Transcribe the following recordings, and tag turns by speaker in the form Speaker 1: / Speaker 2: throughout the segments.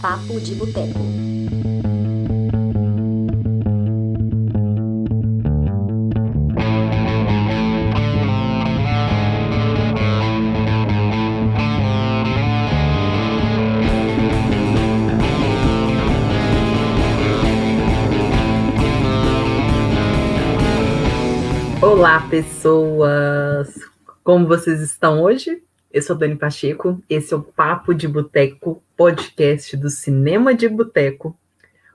Speaker 1: Papo de Boteco.
Speaker 2: Olá, pessoas! Como vocês estão hoje? Eu sou Dani Pacheco, esse é o Papo de Boteco, podcast do Cinema de Boteco.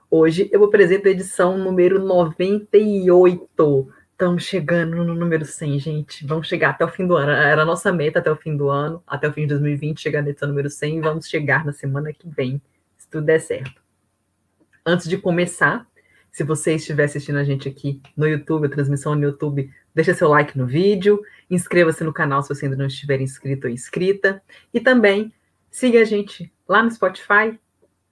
Speaker 2: Hoje eu apresento a edição número 98. Estamos chegando no número 100, gente. Vamos chegar até o fim do ano. Era a nossa meta até o fim do ano, até o fim de 2020, chegar na edição número 100 e vamos chegar na semana que vem, se tudo der certo. Antes de começar, se você estiver assistindo a gente aqui no YouTube, a transmissão no YouTube, deixa seu like no vídeo, inscreva-se no canal se você ainda não estiver inscrito ou inscrita, e também siga a gente lá no Spotify,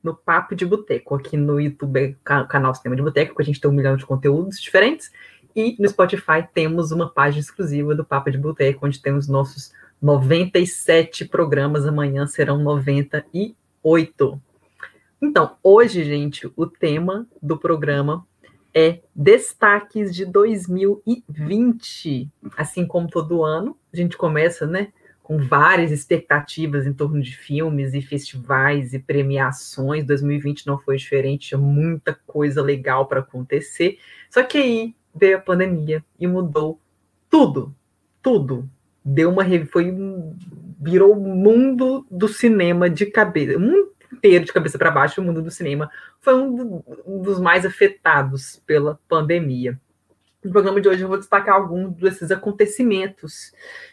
Speaker 2: no Papo de Boteco, aqui no YouTube, canal Cinema de Boteco, que a gente tem um milhão de conteúdos diferentes, e no Spotify temos uma página exclusiva do Papo de Boteco, onde temos nossos 97 programas, amanhã serão 98. Então, hoje, gente, o tema do programa é destaques de 2020. Assim como todo ano, a gente começa, né, com várias expectativas em torno de filmes e festivais e premiações. 2020 não foi diferente, tinha muita coisa legal para acontecer. Só que aí veio a pandemia e mudou tudo, tudo. Deu uma foi virou o mundo do cinema de cabeça, o mundo inteiro de cabeça para baixo, o mundo do cinema foi um, dos mais afetados pela pandemia. No programa de hoje eu vou destacar alguns desses acontecimentos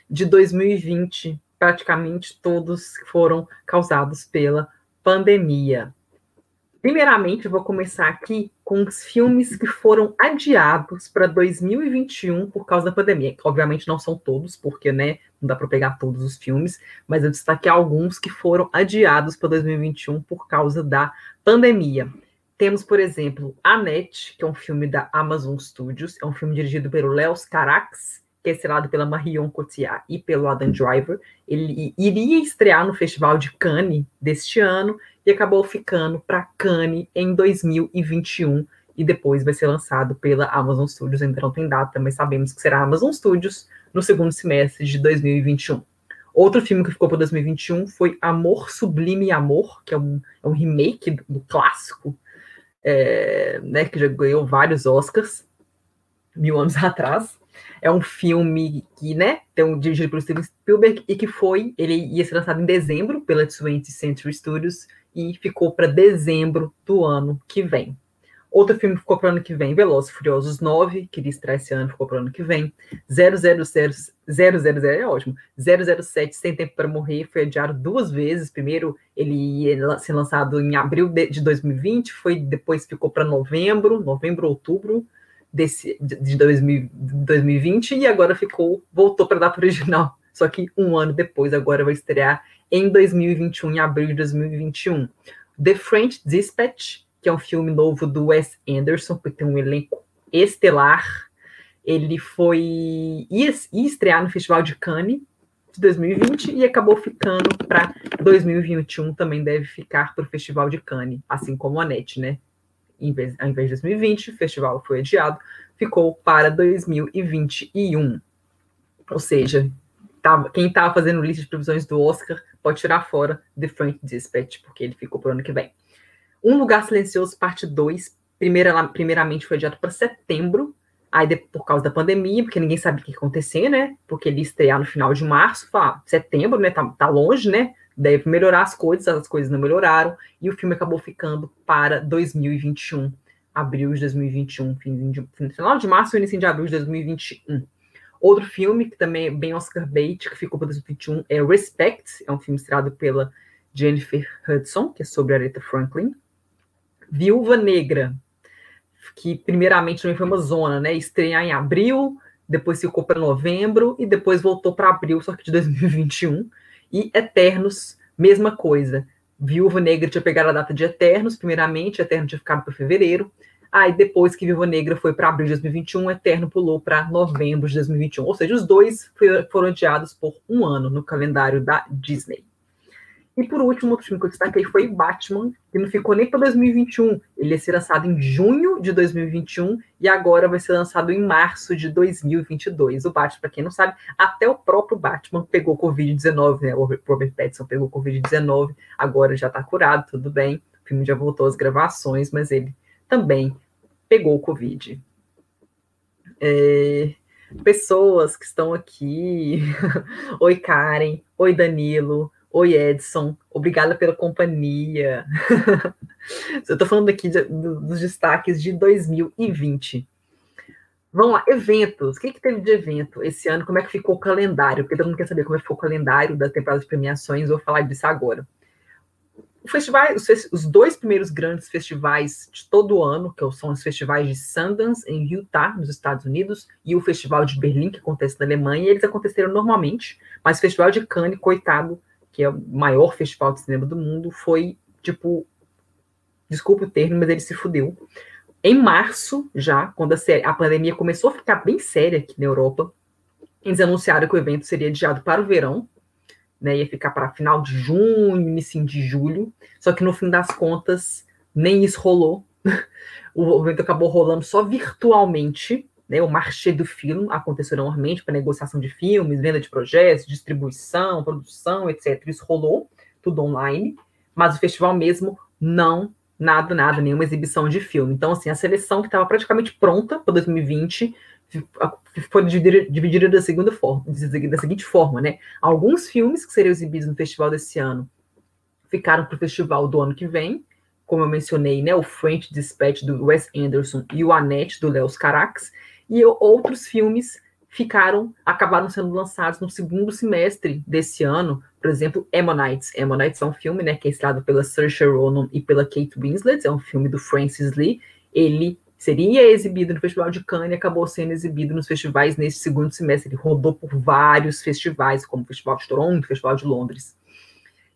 Speaker 2: de 2020, praticamente todos foram causados pela pandemia. Primeiramente, vou começar aqui com os filmes que foram adiados para 2021 por causa da pandemia. Obviamente não são todos, porque né, não dá para pegar todos os filmes, mas eu destaquei alguns que foram adiados para 2021 por causa da pandemia. Temos, por exemplo, Annette, que é um filme da Amazon Studios, é um filme dirigido pelo Léo Carax, que é estrelado pela Marion Cotillard e pelo Adam Driver. Ele iria estrear no Festival de Cannes deste ano e acabou ficando para Cannes em 2021 e depois vai ser lançado pela Amazon Studios. Ainda não tem data, mas sabemos que será Amazon Studios no segundo semestre de 2021. Outro filme que ficou para 2021 foi Amor Sublime Amor, que é um, é um remake do, do clássico, é, né, que já ganhou vários Oscars mil anos atrás. É um filme que, né, tem um dirigido pelo Steven Spielberg e que foi, ele ia ser lançado em dezembro pela 20th Century Studios e ficou para dezembro do ano que vem. Outro filme ficou para o ano que vem, Velozes Furiosos 9, que iria estrear esse ano, ficou para o ano que vem. 000, 000 é ótimo. 007, Sem Tempo para Morrer, foi adiado duas vezes. Primeiro, ele ia ser lançado em abril de 2020, foi depois ficou para novembro, novembro, outubro desse, de 2000, 2020 e agora ficou, voltou para a data original, só que um ano depois, agora vai estrear em 2021, em abril de 2021. The French Dispatch, que é um filme novo do Wes Anderson, que tem um elenco estelar. Ele foi ia, ia estrear no Festival de Cannes de 2020 e acabou ficando para 2021, também deve ficar para o Festival de Cannes, assim como a NET, né? em vez, ao invés de 2020, o festival foi adiado, ficou para 2021. Ou seja, tá, quem estava fazendo lista de previsões do Oscar pode tirar fora The Frank Dispatch, porque ele ficou para o ano que vem. Um Lugar Silencioso, parte 2, primeira, primeiramente foi adiado para setembro, aí por causa da pandemia, porque ninguém sabia o que ia acontecer, né? Porque ele ia estrear no final de março, falar, setembro, né? Tá, tá longe, né? deve melhorar as coisas, as coisas não melhoraram, e o filme acabou ficando para 2021, abril de 2021, fim de, final de março, início de abril de 2021. Outro filme, que também é bem Oscar bait, que ficou para 2021, é Respect, é um filme estrelado pela Jennifer Hudson, que é sobre Aretha Franklin. Viúva Negra, que primeiramente também foi uma zona, né? Estrear em abril, depois ficou para novembro e depois voltou para abril, só que de 2021. E Eternos, mesma coisa. Viúva Negra tinha pegado a data de Eternos, primeiramente, Eterno tinha ficado para fevereiro. Aí, depois que Viúva Negra foi para abril de 2021, Eterno pulou para novembro de 2021. Ou seja, os dois foram adiados por um ano no calendário da Disney. E por último, outro filme que eu destaquei foi Batman, que não ficou nem para 2021. Ele ia ser lançado em junho de 2021 e agora vai ser lançado em março de 2022. O Batman, para quem não sabe, até o próprio Batman pegou Covid-19, né? O Robert Pattinson pegou Covid-19, agora já está curado, tudo bem. O filme já voltou às gravações, mas ele também pegou Covid. É, pessoas que estão aqui. Oi, Karen. Oi, Danilo. Oi, Edson, obrigada pela companhia. Eu estou falando aqui de, dos destaques de 2020. Vamos lá, eventos. O que, que teve de evento esse ano? Como é que ficou o calendário? Porque todo mundo quer saber como é que ficou o calendário da temporada de premiações. Vou falar disso agora. O festival, os, os, dois primeiros grandes festivais de todo ano, que são os festivais de Sundance em Utah, nos Estados Unidos, e o Festival de Berlim, que acontece na Alemanha, eles aconteceram normalmente, mas o Festival de Cannes, coitado, que é o maior festival de cinema do mundo, foi tipo. Desculpa o termo, mas ele se fudeu. Em março, já, quando a, a pandemia começou a ficar bem séria aqui na Europa, eles anunciaram que o evento seria adiado para o verão, né, ia ficar para final de junho, início de julho, só que no fim das contas, nem isso rolou. o evento acabou rolando só virtualmente, né, o marché do filme aconteceu normalmente para negociação de filmes, venda de projetos, distribuição, produção, etc. Isso rolou, tudo online, mas o festival mesmo não, nada, nada, nenhuma exibição de filme. Então, assim, a seleção que estava praticamente pronta para 2020 foi dividida, da, segunda forma, da seguinte forma, né? Alguns filmes que seriam exibidos no festival desse ano ficaram para o festival do ano que vem, como eu mencionei, né? O French Dispatch do Wes Anderson e o Annette do Léo Carax, e outros filmes ficaram, acabaram sendo lançados no segundo semestre desse ano, por exemplo, Ammonites. Ammonites é um filme, né, que é estrelado pela Saoirse Ronan e pela Kate Winslet, é um filme do Francis Lee. Ele seria exibido no Festival de Cannes e acabou sendo exibido nos festivais nesse segundo semestre. Ele rodou por vários festivais, como o Festival de Toronto, o Festival de Londres.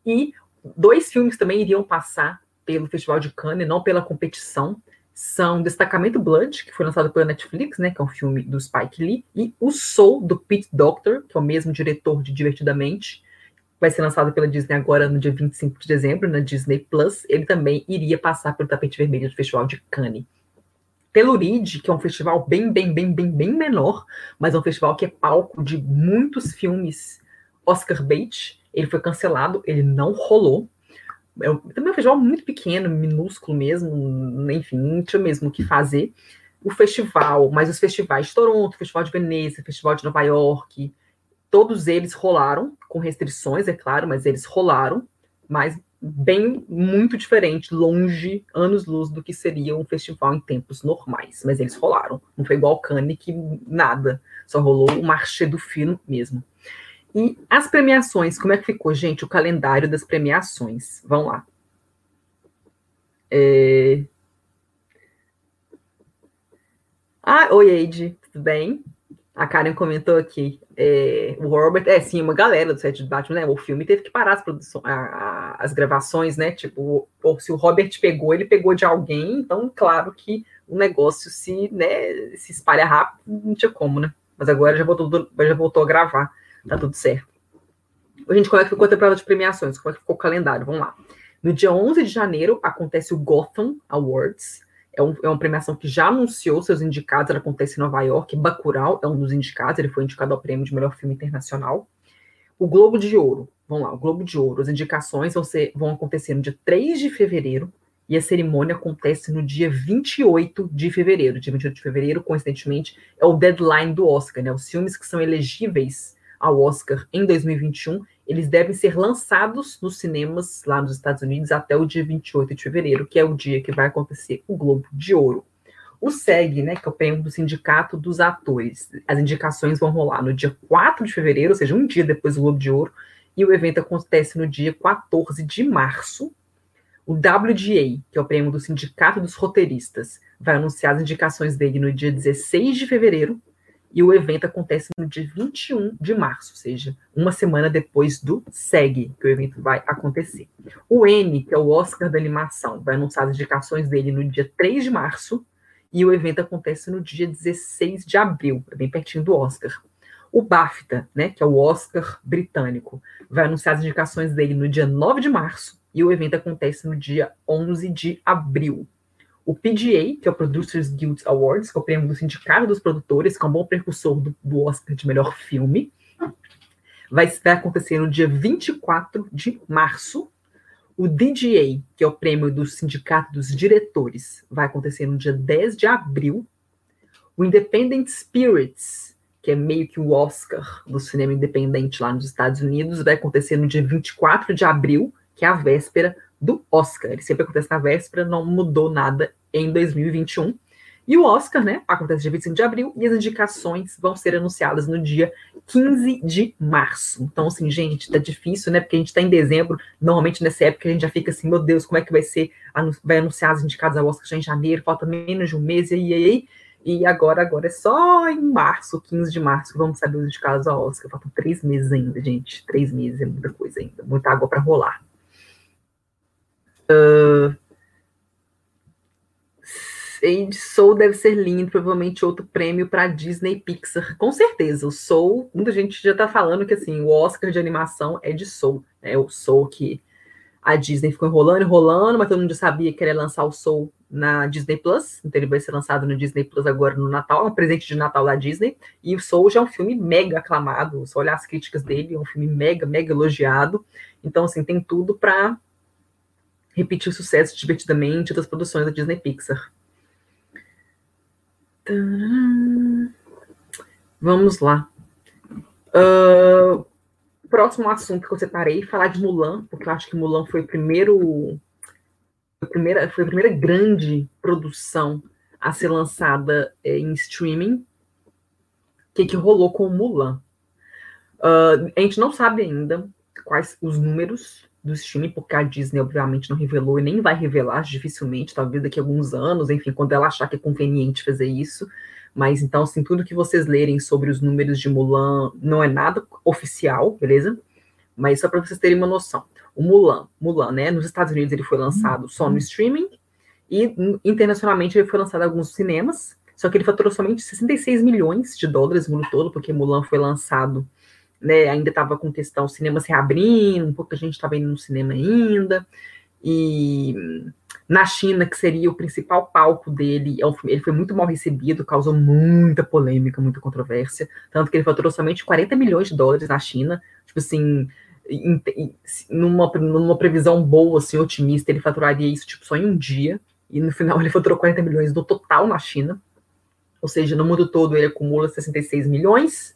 Speaker 2: E dois filmes também iriam passar pelo Festival de Cannes, não pela competição, são Destacamento Blood, que foi lançado pela Netflix, né, que é um filme do Spike Lee, e O Soul, do Pete Doctor, que é o mesmo diretor de Divertidamente, vai ser lançado pela Disney agora no dia 25 de dezembro, na Disney Plus. Ele também iria passar pelo tapete vermelho do Festival de Cannes. Telluride, que é um festival bem, bem, bem, bem, bem menor, mas é um festival que é palco de muitos filmes Oscar bait. Ele foi cancelado, ele não rolou. É também é um festival muito pequeno, minúsculo mesmo, enfim, não tinha mesmo o que fazer. O festival, mas os festivais de Toronto, Festival de Veneza, Festival de Nova York, todos eles rolaram, com restrições, é claro, mas eles rolaram, mas bem muito diferente, longe, anos-luz do que seria um festival em tempos normais. Mas eles rolaram. Não foi igual Cannes, que nada. Só rolou o marché do filme mesmo. E as premiações, como é que ficou, gente? O calendário das premiações. Vamos lá. É... Ah, oi, Eide, tudo bem? A Karen comentou aqui. É, o Robert, é sim, uma galera do set de Batman, né? O filme teve que parar as, produções, a, a, as gravações, né? Tipo, se o Robert pegou, ele pegou de alguém, então, claro que o negócio se, né, se espalha rápido, não tinha como, né? Mas agora já voltou, já voltou a gravar tá tudo certo. Gente, como é que ficou a temporada de premiações? Como é que ficou o calendário? Vamos lá. No dia 11 de janeiro acontece o Gotham Awards. É, um, é uma premiação que já anunciou seus indicados. Ela acontece em Nova York. Bacurau é um dos indicados. Ele foi indicado ao prêmio de melhor filme internacional. O Globo de Ouro. Vamos lá, o Globo de Ouro. As indicações vão, ser, vão acontecer no dia 3 de fevereiro e a cerimônia acontece no dia 28 de fevereiro. Dia 28 de fevereiro, coincidentemente, é o deadline do Oscar, né? Os filmes que são elegíveis ao Oscar em 2021, eles devem ser lançados nos cinemas lá nos Estados Unidos até o dia 28 de fevereiro, que é o dia que vai acontecer o Globo de Ouro. O SEG, né, que é o prêmio do Sindicato dos Atores, as indicações vão rolar no dia 4 de fevereiro, ou seja, um dia depois do Globo de Ouro, e o evento acontece no dia 14 de março. O WGA, que é o prêmio do Sindicato dos Roteiristas, vai anunciar as indicações dele no dia 16 de fevereiro, e o evento acontece no dia 21 de março, ou seja, uma semana depois do SEG, que o evento vai acontecer. O N, que é o Oscar da Animação, vai anunciar as indicações dele no dia 3 de março, e o evento acontece no dia 16 de abril, é bem pertinho do Oscar. O BAFTA, né, que é o Oscar britânico, vai anunciar as indicações dele no dia 9 de março e o evento acontece no dia 11 de abril. O PGA, que é o Producers Guild Awards, que é o prêmio do Sindicato dos Produtores, que é um bom precursor do, do Oscar de melhor filme, vai, vai acontecer no dia 24 de março. O DGA, que é o prêmio do Sindicato dos Diretores, vai acontecer no dia 10 de abril. O Independent Spirits, que é meio que o Oscar do cinema independente lá nos Estados Unidos, vai acontecer no dia 24 de abril, que é a véspera do Oscar. Ele sempre acontece na véspera, não mudou nada em 2021. E o Oscar, né, acontece dia 25 de abril e as indicações vão ser anunciadas no dia 15 de março. Então, assim, gente, tá difícil, né, porque a gente tá em dezembro, normalmente nessa época a gente já fica assim, meu Deus, como é que vai ser, vai anunciar as indicadas ao Oscar já em janeiro, falta menos de um mês, e aí, aí, e agora, agora é só em março, 15 de março, que vamos saber os indicados ao Oscar. Faltam três meses ainda, gente. Três meses é muita coisa ainda, muita água para rolar. Uh, Soul deve ser lindo, provavelmente outro prêmio para Disney Pixar, com certeza. O Soul, muita gente já está falando que assim, o Oscar de animação é de Soul, é o Soul que a Disney ficou enrolando, enrolando, mas todo mundo já sabia que ele ia lançar o Soul na Disney Plus, então ele vai ser lançado no Disney Plus agora no Natal, é um presente de Natal da Disney, e o Soul já é um filme mega aclamado, só olhar as críticas dele, é um filme mega, mega elogiado, então assim, tem tudo para repetir o sucesso divertidamente das produções da Disney Pixar. Vamos lá. Uh, próximo assunto que eu separei, falar de Mulan, porque eu acho que Mulan foi o primeiro. A primeira, foi a primeira grande produção a ser lançada é, em streaming. O que, que rolou com Mulan? Uh, a gente não sabe ainda quais os números do streaming, porque a Disney, obviamente, não revelou e nem vai revelar dificilmente, talvez daqui a alguns anos, enfim, quando ela achar que é conveniente fazer isso. Mas então, assim, tudo que vocês lerem sobre os números de Mulan não é nada oficial, beleza? Mas só para vocês terem uma noção. O Mulan, Mulan, né? Nos Estados Unidos ele foi lançado só no streaming e internacionalmente ele foi lançado em alguns cinemas. Só que ele faturou somente 66 milhões de dólares no mundo todo, porque Mulan foi lançado né, ainda estava com questão cinema se abrindo, pouca gente estava indo no cinema ainda, e na China, que seria o principal palco dele, é ele foi muito mal recebido, causou muita polêmica, muita controvérsia, tanto que ele faturou somente 40 milhões de dólares na China, tipo assim, em, em, numa, numa previsão boa, assim, otimista, ele faturaria isso tipo só em um dia, e no final ele faturou 40 milhões no total na China, ou seja, no mundo todo ele acumula 66 milhões,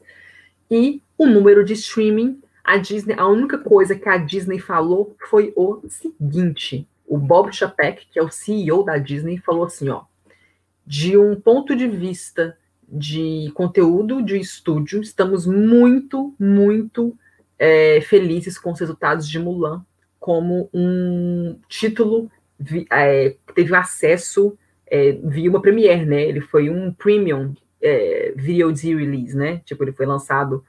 Speaker 2: e o número de streaming, a Disney, a única coisa que a Disney falou foi o seguinte: o Bob Chapek, que é o CEO da Disney, falou assim, ó, de um ponto de vista de conteúdo de estúdio, estamos muito, muito é, felizes com os resultados de Mulan como um título é, teve acesso é, via uma premiere, né? Ele foi um premium é, VOD release, né? Tipo, ele foi lançado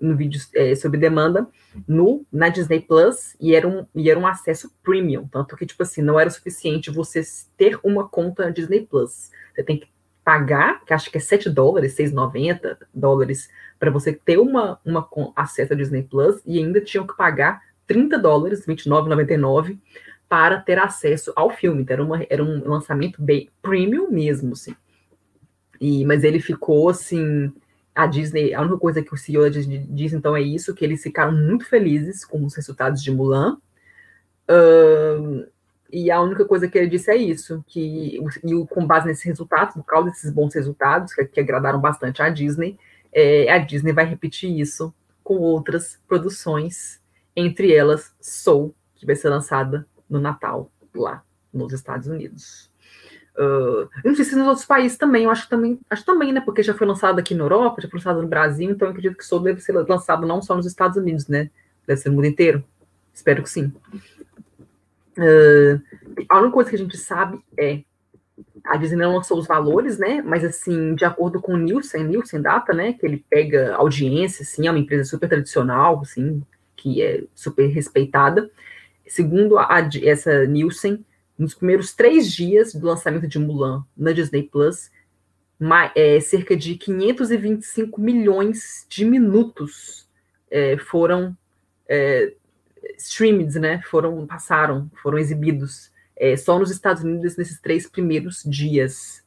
Speaker 2: no vídeo é, sob demanda no na Disney Plus e era, um, e era um acesso premium, tanto que, tipo assim, não era suficiente você ter uma conta na Disney Plus. Você tem que pagar, que acho que é 7 dólares, 6,90 dólares, para você ter uma, uma acesso à Disney Plus e ainda tinham que pagar 30 dólares, 29,99 para ter acesso ao filme. Então, era, uma, era um lançamento bem premium mesmo, assim. E, mas ele ficou assim. A Disney, a única coisa que o CEO da Disney diz então é isso, que eles ficaram muito felizes com os resultados de Mulan. Uh, e a única coisa que ele disse é isso, que e com base nesses resultados, por causa desses bons resultados, que, que agradaram bastante a Disney, é, a Disney vai repetir isso com outras produções, entre elas Soul, que vai ser lançada no Natal, lá nos Estados Unidos. Uh, eu não sei se nos outros países também, eu acho também, acho também, né? Porque já foi lançado aqui na Europa, já foi lançado no Brasil, então eu acredito que Soul deve ser lançado não só nos Estados Unidos, né? Deve ser no mundo inteiro. Espero que sim. Uh, a única coisa que a gente sabe é a Disney não lançou os valores, né? Mas assim, de acordo com o Nielsen, Nielsen Data, né? Que ele pega audiência, assim, é uma empresa super tradicional, assim, que é super respeitada. Segundo a, essa Nielsen, nos primeiros três dias do lançamento de Mulan na Disney Plus, é, cerca de 525 milhões de minutos é, foram é, streamed, né? Foram passaram, foram exibidos é, só nos Estados Unidos nesses três primeiros dias.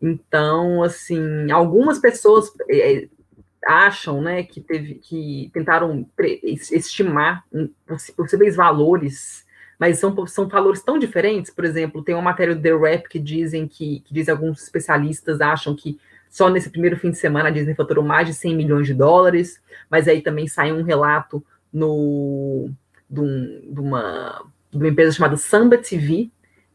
Speaker 2: Então, assim, algumas pessoas é, acham, né, que teve, que tentaram estimar possíveis valores, mas são, são valores tão diferentes. Por exemplo, tem uma matéria do The Rap que dizem que, que dizem alguns especialistas acham que só nesse primeiro fim de semana a Disney faturou mais de 100 milhões de dólares, mas aí também sai um relato no de, um, de, uma, de uma empresa chamada Samba TV,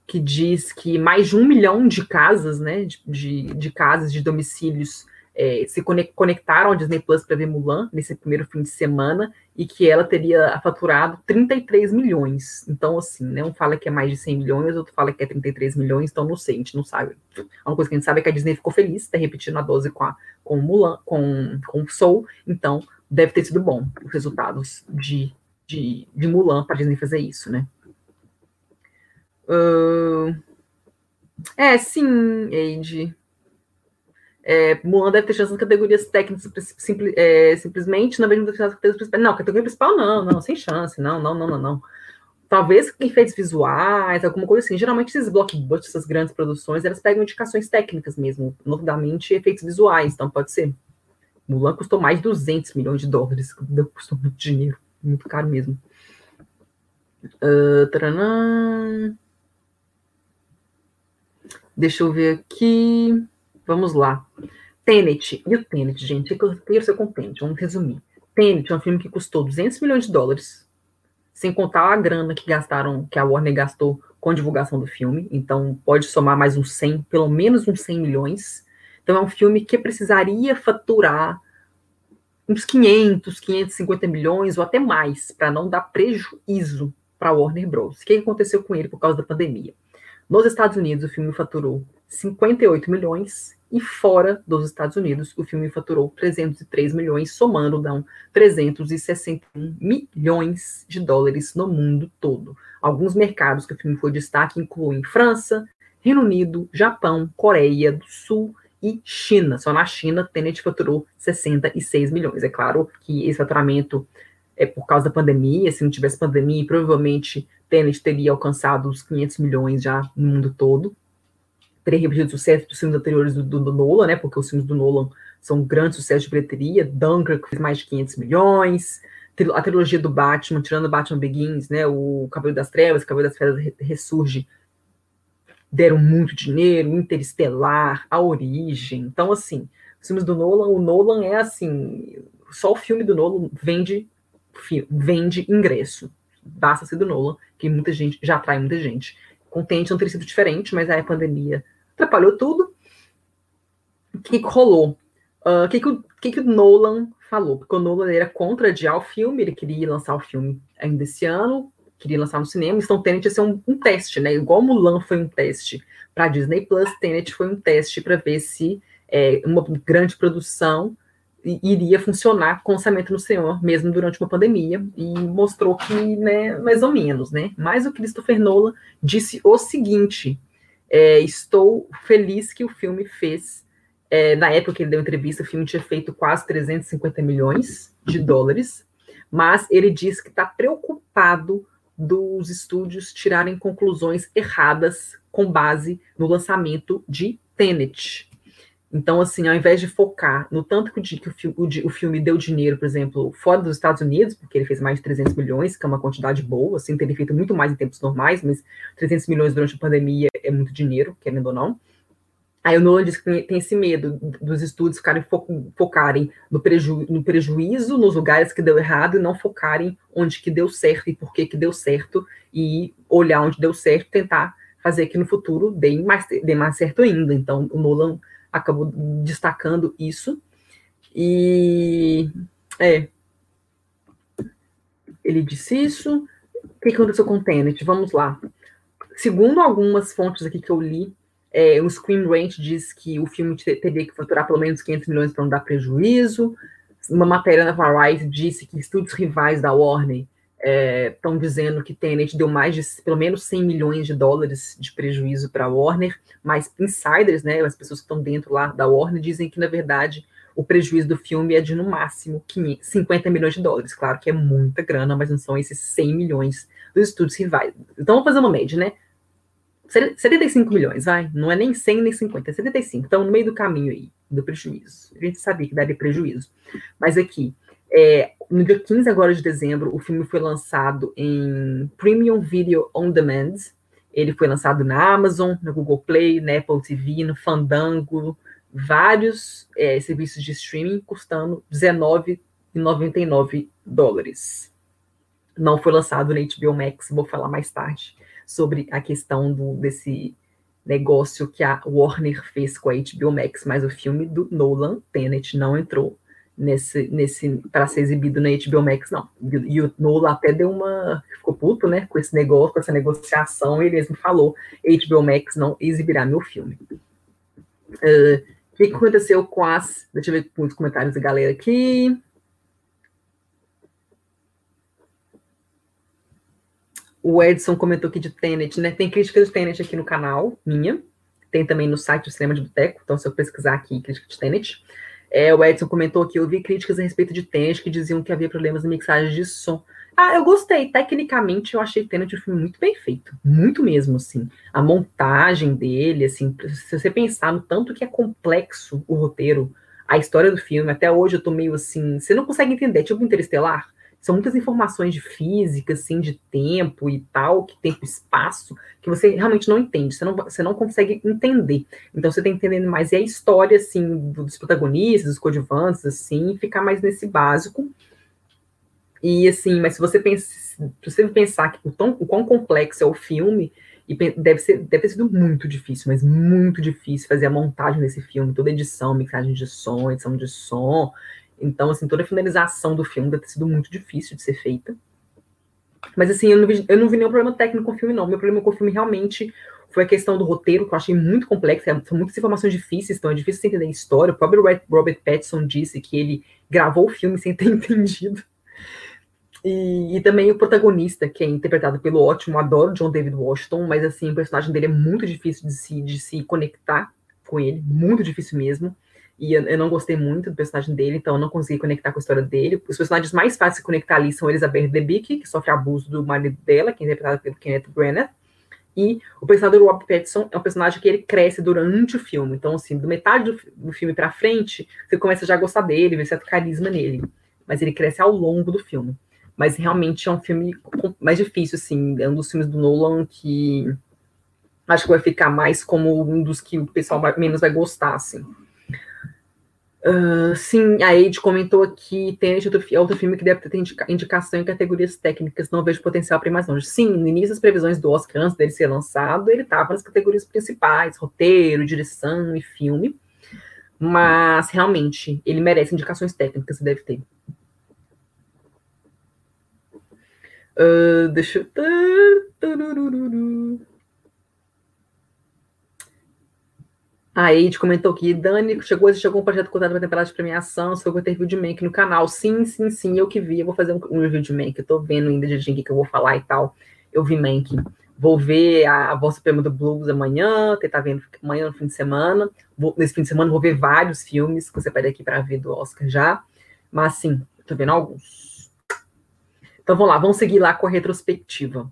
Speaker 2: que diz que mais de um milhão de casas, né, de, de, de casas, de domicílios, é, se conectaram ao Disney Plus para ver Mulan nesse primeiro fim de semana e que ela teria faturado 33 milhões. Então, assim, né, um fala que é mais de 100 milhões, outro fala que é 33 milhões, então não sei, a gente não sabe. A única coisa que a gente sabe é que a Disney ficou feliz, está repetindo a dose com, a, com Mulan, com, com Soul, então deve ter sido bom os resultados de, de, de Mulan para a Disney fazer isso, né? Uh, é, sim, Eide. É, Mulan deve ter chance nas categorias técnicas simples, é, simplesmente, na vez de categorias principais. Não, categoria principal não, não, sem chance, não, não, não, não, não. Talvez efeitos visuais, alguma coisa assim. Geralmente esses blockbusters, essas grandes produções, elas pegam indicações técnicas mesmo, notadamente efeitos visuais, então pode ser. Mulan custou mais de 200 milhões de dólares, custou muito dinheiro, muito caro mesmo. Uh, Deixa eu ver aqui. Vamos lá. Tenet. E o Tenet, gente? O que eu quero ser com Tenet? Vamos resumir. Tenet é um filme que custou 200 milhões de dólares, sem contar a grana que gastaram, que a Warner gastou com a divulgação do filme. Então, pode somar mais uns 100, pelo menos uns 100 milhões. Então, é um filme que precisaria faturar uns 500, 550 milhões ou até mais, para não dar prejuízo para a Warner Bros. O que aconteceu com ele por causa da pandemia? Nos Estados Unidos, o filme faturou 58 milhões e fora dos Estados Unidos, o filme faturou 303 milhões, somando dão 361 milhões de dólares no mundo todo. Alguns mercados que o filme foi destaque incluem França, Reino Unido, Japão, Coreia do Sul e China. Só na China, Tenet faturou 66 milhões. É claro que esse faturamento é por causa da pandemia, se não tivesse pandemia, provavelmente Tenet teria alcançado os 500 milhões já no mundo todo. Teria repetido o sucesso dos filmes anteriores do, do, do, Nolan, né? Porque os filmes do Nolan são um grande sucesso de bilheteria. Dunkirk fez mais de 500 milhões. A trilogia do Batman, tirando Batman Begins, né? O Cabelo das Trevas, Cabelo das Trevas ressurge, deram muito dinheiro. Interestelar, A Origem. Então, assim, os filmes do Nolan, o Nolan é assim, só o filme do Nolan vende vende ingresso. Basta ser do Nolan, que muita gente já atrai muita gente. Contente não ter sido diferente, mas aí a pandemia atrapalhou tudo. O que, rolou? Ah, o uh, que, que, o, que, que o Nolan falou? Porque o Nolan era contra adiar o filme, ele queria lançar o filme ainda esse ano, queria lançar no cinema, então Tenet ia ser um, um teste, né? Igual Mulan foi um teste para Disney Plus, Tenet foi um teste para ver se é, uma grande produção iria funcionar com orçamento no Senhor, mesmo durante uma pandemia, e mostrou que, né, mais ou menos, né? Mas o Christopher Nolan disse o seguinte: é, estou feliz que o filme fez. É, na época que ele deu entrevista, o filme tinha feito quase 350 milhões de dólares, mas ele disse que está preocupado dos estúdios tirarem conclusões erradas com base no lançamento de Tenet. Então, assim, ao invés de focar no tanto que, o, o, o, filme deu dinheiro, por exemplo, fora dos Estados Unidos, porque ele fez mais de 300 milhões, que é uma quantidade boa, assim, teria feito muito mais em tempos normais, mas 300 milhões durante a pandemia é muito dinheiro, querendo ou não. Aí o Nolan diz que tem, esse medo dos estúdios ficarem fo focarem no, preju no prejuízo, nos lugares que deu errado, e não focarem onde que deu certo e por que que deu certo, e olhar onde deu certo, tentar fazer que no futuro dê mais, dê mais certo ainda. Então, o Nolan acabou destacando isso. E é. Ele disse isso. O que aconteceu com o Tenet? Vamos lá. Segundo algumas fontes aqui que eu li, é, o Screen Rant diz que o filme teria que faturar pelo menos 500 milhões para não dar prejuízo. Uma matéria na Variety disse que estúdios rivais da Warner estão é, dizendo que Tenet deu mais de pelo menos 100 milhões de dólares de prejuízo para a Warner, mas insiders, né, as pessoas que estão dentro lá da Warner, dizem que, na verdade, o prejuízo do filme é de, no máximo, 500, 50 milhões de dólares. Claro que é muita grana, mas não são esses 100 milhões dos estúdios rivais. Então, vamos fazer uma média, né? 75 milhões, vai. Não é nem 100 nem 50, é 75. Então, no meio do caminho aí, do prejuízo. A gente sabia que daria prejuízo. Mas aqui, é, no dia 15 agora de dezembro, o filme foi lançado em Premium Video On Demand. Ele foi lançado na Amazon, no Google Play, na Apple TV, no Fandango, vários é, serviços de streaming, custando R$19,99 dólares. Não foi lançado na HBO Max, vou falar mais tarde sobre a questão do, desse negócio que a Warner fez com a HBO Max, mas o filme do Nolan, Tenet, não entrou nesse, nesse para ser exibido na HBO Max, não. E o Nolan até deu uma. ficou puto, né, com esse negócio, com essa negociação, ele mesmo falou: HBO Max não exibirá meu filme. Uh, o que, que aconteceu com as. Deixa eu ver muitos comentários da galera aqui. O Edson comentou aqui de Tenet, né? Tem crítica de Tenet aqui no canal, minha. Tem também no site do Cinema de Boteco. Então, se eu pesquisar aqui, crítica de Tenet. É, o Edson comentou que eu vi críticas a respeito de Tenet que diziam que havia problemas na mixagem de som. Ah, eu gostei. Tecnicamente, eu achei Tenet um filme muito bem feito. Muito mesmo, assim. A montagem dele, assim, se você pensar no tanto que é complexo o roteiro, a história do filme, até hoje eu tô meio assim. Você não consegue entender, tipo Interestelar são muitas informações de física, assim, de tempo e tal, que tempo espaço, que você realmente não entende, você não, você não consegue entender. Então você tem que entender mais e a história, assim, dos protagonistas, dos coadjuvantes, assim, ficar mais nesse básico. E assim, mas se você pensa, se você pensar que o, tão, o quão complexo é o filme, e deve, ser, deve ter sido muito difícil, mas muito difícil fazer a montagem desse filme, toda edição, mixagem de som, edição de som, então, assim, toda a finalização do filme deve ter sido muito difícil de ser feita. Mas, assim, eu não vi, eu não vi nenhum problema técnico com o filme, não. Meu problema com o filme realmente foi a questão do roteiro, que eu achei muito complexo. É, são muitas informações difíceis, então é difícil você entender a história. O próprio Robert Pattinson disse que ele gravou o filme sem ter entendido. E, e, também o protagonista, que é interpretado pelo ótimo, adoro John David Washington, mas assim, o personagem dele é muito difícil de se, de se conectar com ele, muito difícil mesmo. E eu, eu, não gostei muito do personagem dele, então eu não consegui conectar com a história dele. Os personagens mais fáceis de conectar ali são Elizabeth Debicki, que sofre abuso do marido dela, que é interpretado pelo Kenneth Branagh. E o personagem do Rob Pattinson é um personagem que ele cresce durante o filme. Então, assim, do metade do, do filme para frente, você começa já a gostar dele, ver certo carisma nele. Mas ele cresce ao longo do filme. Mas realmente é um filme mais difícil, assim. É um dos filmes do Nolan que acho que vai ficar mais como um dos que o pessoal menos vai gostar, assim. Uh, sim, a Eide comentou aqui, tem outro, outro filme que deve ter indica, indicação em categorias técnicas, não vejo potencial para ir mais longe. Sim, no início das previsões do Oscar, antes dele ser lançado, ele estava nas categorias principais, roteiro, direção e filme, mas realmente, ele merece indicações técnicas, deve ter. Uh, deixa eu... A Eide comentou aqui, Dani, chegou, chegou um projeto contado para temporada de premiação, eu ter review de Mank no canal. Sim, sim, sim, eu que vi, eu vou fazer um, um review de Mank, eu tô vendo ainda de que eu vou falar e tal. Eu vi Mank. Vou ver a, a Voz Suprema do Blues amanhã, que tá vendo amanhã no fim de semana. Vou, nesse fim de semana vou ver vários filmes que você pede aqui para ver do Oscar já. Mas sim, tô vendo alguns. Então vamos lá, vamos seguir lá com a retrospectiva.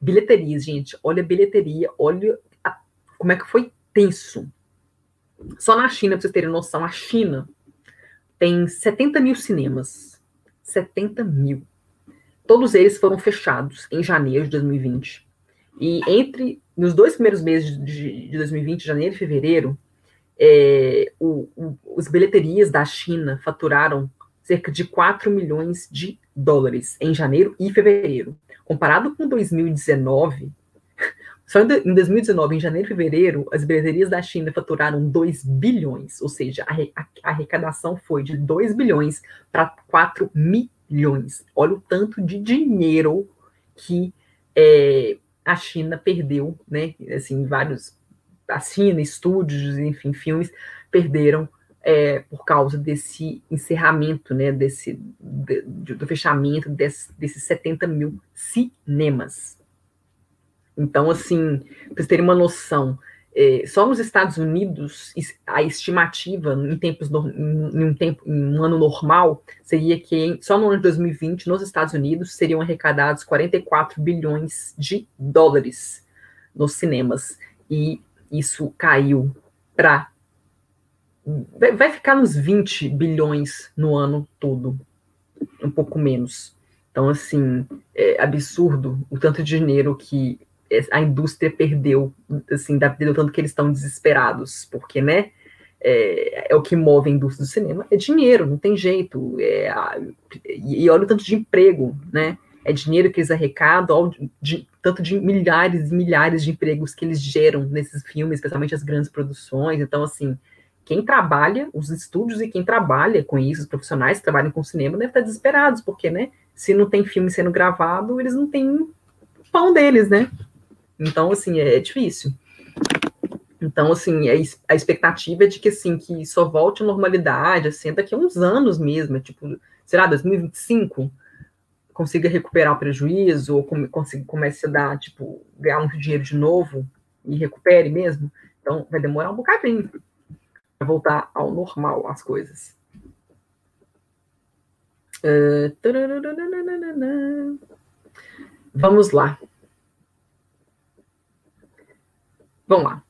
Speaker 2: Bilheterias, gente. Olha a bilheteria, olha a, como é que foi tenso só na China, para vocês terem noção, a China tem 70 mil cinemas. 70 mil. Todos eles foram fechados em janeiro de 2020. E entre nos dois primeiros meses de, de 2020, janeiro e fevereiro, é, o, o, os bilheterias da China faturaram cerca de 4 milhões de dólares em janeiro e fevereiro. Comparado com 2019, só em 2019, em janeiro e fevereiro, as bilheterias da China faturaram 2 bilhões, ou seja, a arrecadação foi de 2 bilhões para 4 milhões. Olha o tanto de dinheiro que é, a China perdeu, né? Assim, vários. A China, estúdios, enfim, filmes perderam é, por causa desse encerramento, né, desse, de, do fechamento desse, desses 70 mil cinemas. Então, assim, para vocês terem uma noção, é, só nos Estados Unidos, a estimativa em tempos em um, tempo, em um ano normal seria que só no ano de 2020, nos Estados Unidos, seriam arrecadados 44 bilhões de dólares nos cinemas. E isso caiu para. Vai ficar nos 20 bilhões no ano todo, um pouco menos. Então, assim, é absurdo o tanto de dinheiro que a indústria perdeu, assim, da tanto que eles estão desesperados, porque, né, é, é, o que move a indústria do cinema, é dinheiro, não tem jeito, é, e olha o tanto de emprego, né, é dinheiro que eles arrecadam, de, tanto de milhares e milhares de empregos que eles geram nesses filmes, especialmente as grandes produções. Então, assim, quem trabalha, os estúdios e quem trabalha com isso, os profissionais que trabalham com cinema, devem estar desesperados, porque, né, se não tem filme sendo gravado, eles não têm pão deles, né? Então, assim, é, é difícil. Então, assim, a, expectativa é de que, assim, que só volte à normalidade, assim, daqui a uns anos mesmo, é tipo, será 2025, consiga recuperar o prejuízo, ou consiga, comece a dar, tipo, ganhar muito dinheiro de novo e recupere mesmo. Então, vai demorar um bocadinho para voltar ao normal as coisas. Uh, vamos lá. Vamos lá.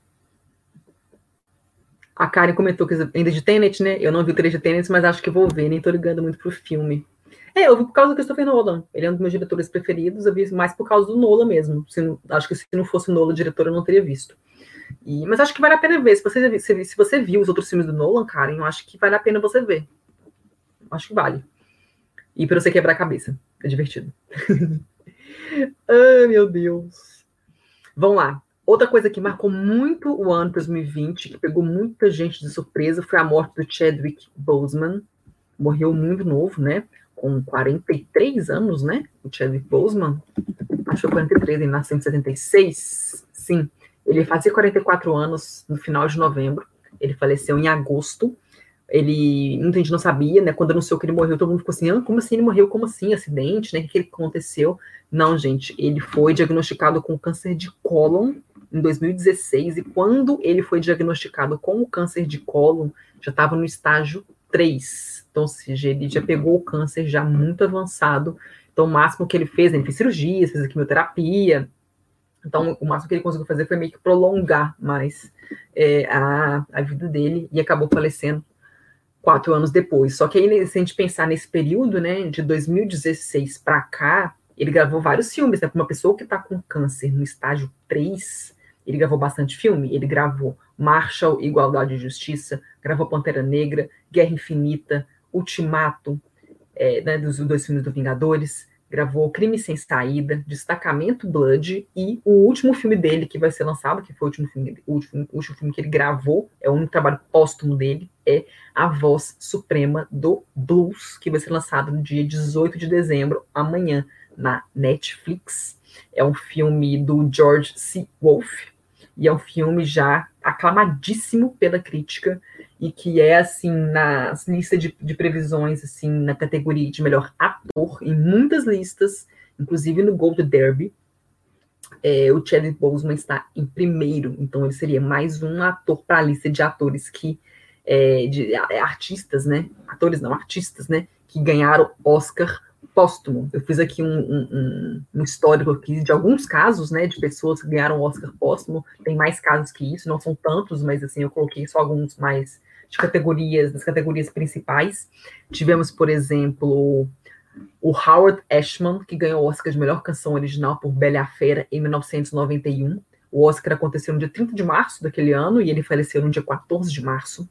Speaker 2: A Karen comentou que ainda de Tenet, né? Eu não vi o trailer de Tenet, mas acho que vou ver, nem tô ligando muito pro filme. É, eu vi por causa do Christopher Nolan. Ele é um dos meus diretores preferidos, eu vi mais por causa do Nolan mesmo. Não, acho que se não fosse o Nolan diretor, eu não teria visto. E, mas acho que vale a pena ver. Se você, se, se você viu os outros filmes do Nolan, Karen, eu acho que vale a pena você ver. Acho que vale. E para você quebrar a cabeça. É divertido. Ai, meu Deus. Vamos lá. Outra coisa que marcou muito o ano 2020, que pegou muita gente de surpresa, foi a morte do Chadwick Boseman. Morreu muito novo, né? Com 43 anos, né? O Chadwick Boseman. Acho que foi 43, ele nasceu em 76. Sim, ele fazia 44 anos no final de novembro. Ele faleceu em agosto. Ele, muita gente não sabia, né? Quando anunciou que ele morreu, todo mundo ficou assim: ah, como assim ele morreu? Como assim? Acidente, né? O que, que aconteceu? Não, gente, ele foi diagnosticado com câncer de cólon em 2016, e quando ele foi diagnosticado com o câncer de cólon, já estava no estágio 3. Então, ou seja, ele já pegou o câncer já muito avançado. Então, o máximo que ele fez, ele fez cirurgia, fez quimioterapia. Então, o máximo que ele conseguiu fazer foi meio que prolongar mais é, a, a vida dele e acabou falecendo quatro anos depois. Só que aí, se a gente pensar nesse período, né, de 2016 para cá, ele gravou vários filmes, né? Para uma pessoa que está com câncer no estágio 3, ele gravou bastante filme, ele gravou Marshall, Igualdade e Justiça, gravou Pantera Negra, Guerra Infinita, Ultimato, é, né, dos dois filmes do Vingadores, gravou Crime Sem Saída, Destacamento Blood e o último filme dele que vai ser lançado, que foi o último filme, o último, o último filme que ele gravou, é o único trabalho póstumo dele, é A Voz Suprema do Blues, que vai ser lançado no dia 18 de dezembro, amanhã, na Netflix. É um filme do George C. Wolfe, e é um filme já aclamadíssimo pela crítica e que é assim nas listas de, de, previsões assim na categoria de melhor ator em muitas listas, inclusive no Gold Derby. É, o Chadwick Boseman está em primeiro, então ele seria mais um ator para a lista de atores que é, de artistas, né? Atores não, artistas, né? Que ganharam Oscar póstumo. Eu fiz aqui um, um, um, histórico aqui de alguns casos, né, de pessoas que ganharam Oscar póstumo. Tem mais casos que isso, não são tantos, mas assim eu coloquei só alguns mais de categorias, das categorias principais. Tivemos, por exemplo, o Howard Ashman, que ganhou o Oscar de melhor canção original por Bela Fera em 1991. O Oscar aconteceu no dia 30 de março daquele ano e ele faleceu no dia 14 de março.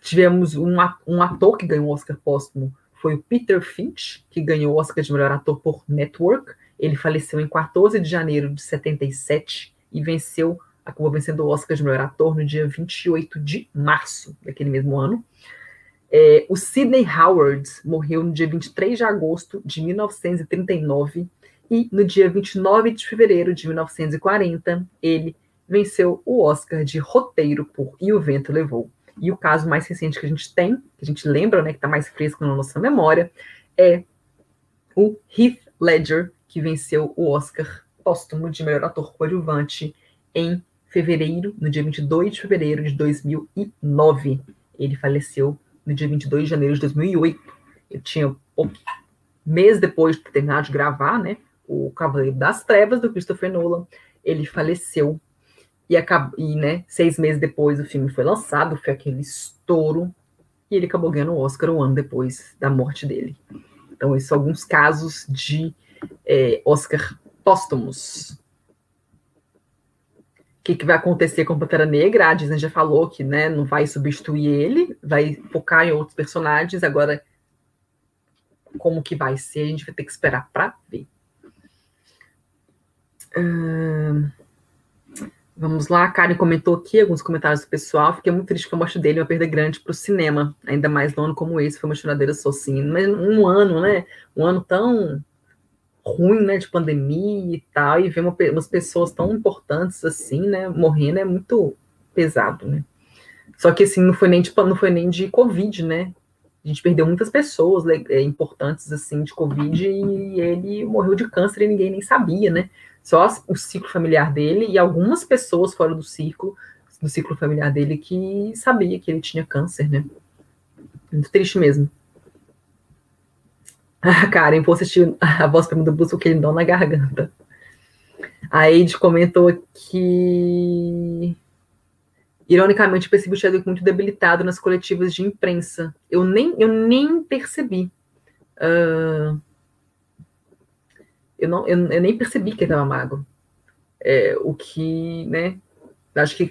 Speaker 2: Tivemos um, um ator que ganhou o Oscar póstumo foi o Peter Finch, que ganhou o Oscar de melhor ator por Network. Ele faleceu em 14 de janeiro de 77 e venceu, acabou vencendo o Oscar de melhor ator no dia 28 de março daquele mesmo ano. É, o Sidney Howard morreu no dia 23 de agosto de 1939 e no dia 29 de fevereiro de 1940 ele venceu o Oscar de roteiro por E o Vento Levou. E o caso mais recente que a gente tem, que a gente lembra, né, que está mais fresco na nossa memória, é o Heath Ledger, que venceu o Oscar póstumo de melhor ator coadjuvante em fevereiro, no dia 22 de fevereiro de 2009. Ele faleceu no dia 22 de janeiro de 2008. Ele tinha pouco, mês depois de ter terminado de gravar, né, o Cavaleiro das Trevas do Christopher Nolan, ele faleceu e, acabou, e né, seis meses depois o filme foi lançado, foi aquele estouro e ele acabou ganhando o Oscar um ano depois da morte dele. Então, esses são alguns casos de é, Oscar póstumos. O que, que, vai acontecer com Pantera Negra? A Disney já falou que né, não vai substituir ele, vai focar em outros personagens. Agora, como que vai ser, a gente vai ter que esperar para ver. Hum, vamos lá, a Karen comentou aqui alguns comentários do pessoal. Fiquei muito triste com a morte dele, uma perda grande para o cinema, ainda mais num ano como esse, foi uma choradeira sozinha. Mas um ano, né? Um ano tão ruim, né, de pandemia e tal, e ver uma, umas pessoas tão importantes assim, né, morrendo é muito pesado, né? Só que assim, não foi nem de, não foi nem de Covid, né? A gente perdeu muitas pessoas né, é, importantes assim de Covid e ele morreu de câncer e ninguém nem sabia, né? Só o ciclo familiar dele e algumas pessoas fora do ciclo, do ciclo familiar dele que sabia que ele tinha câncer, né? Muito triste mesmo. Ah, Karen, vou assistir a voz prima do Busco que ele dá na garganta. A Eide comentou que, ironicamente, percebi o Chadwick muito debilitado nas coletivas de imprensa. Eu nem, eu nem percebi. Uh, eu, não, eu, eu, nem percebi que ele estava magro. É, o que, né? Acho que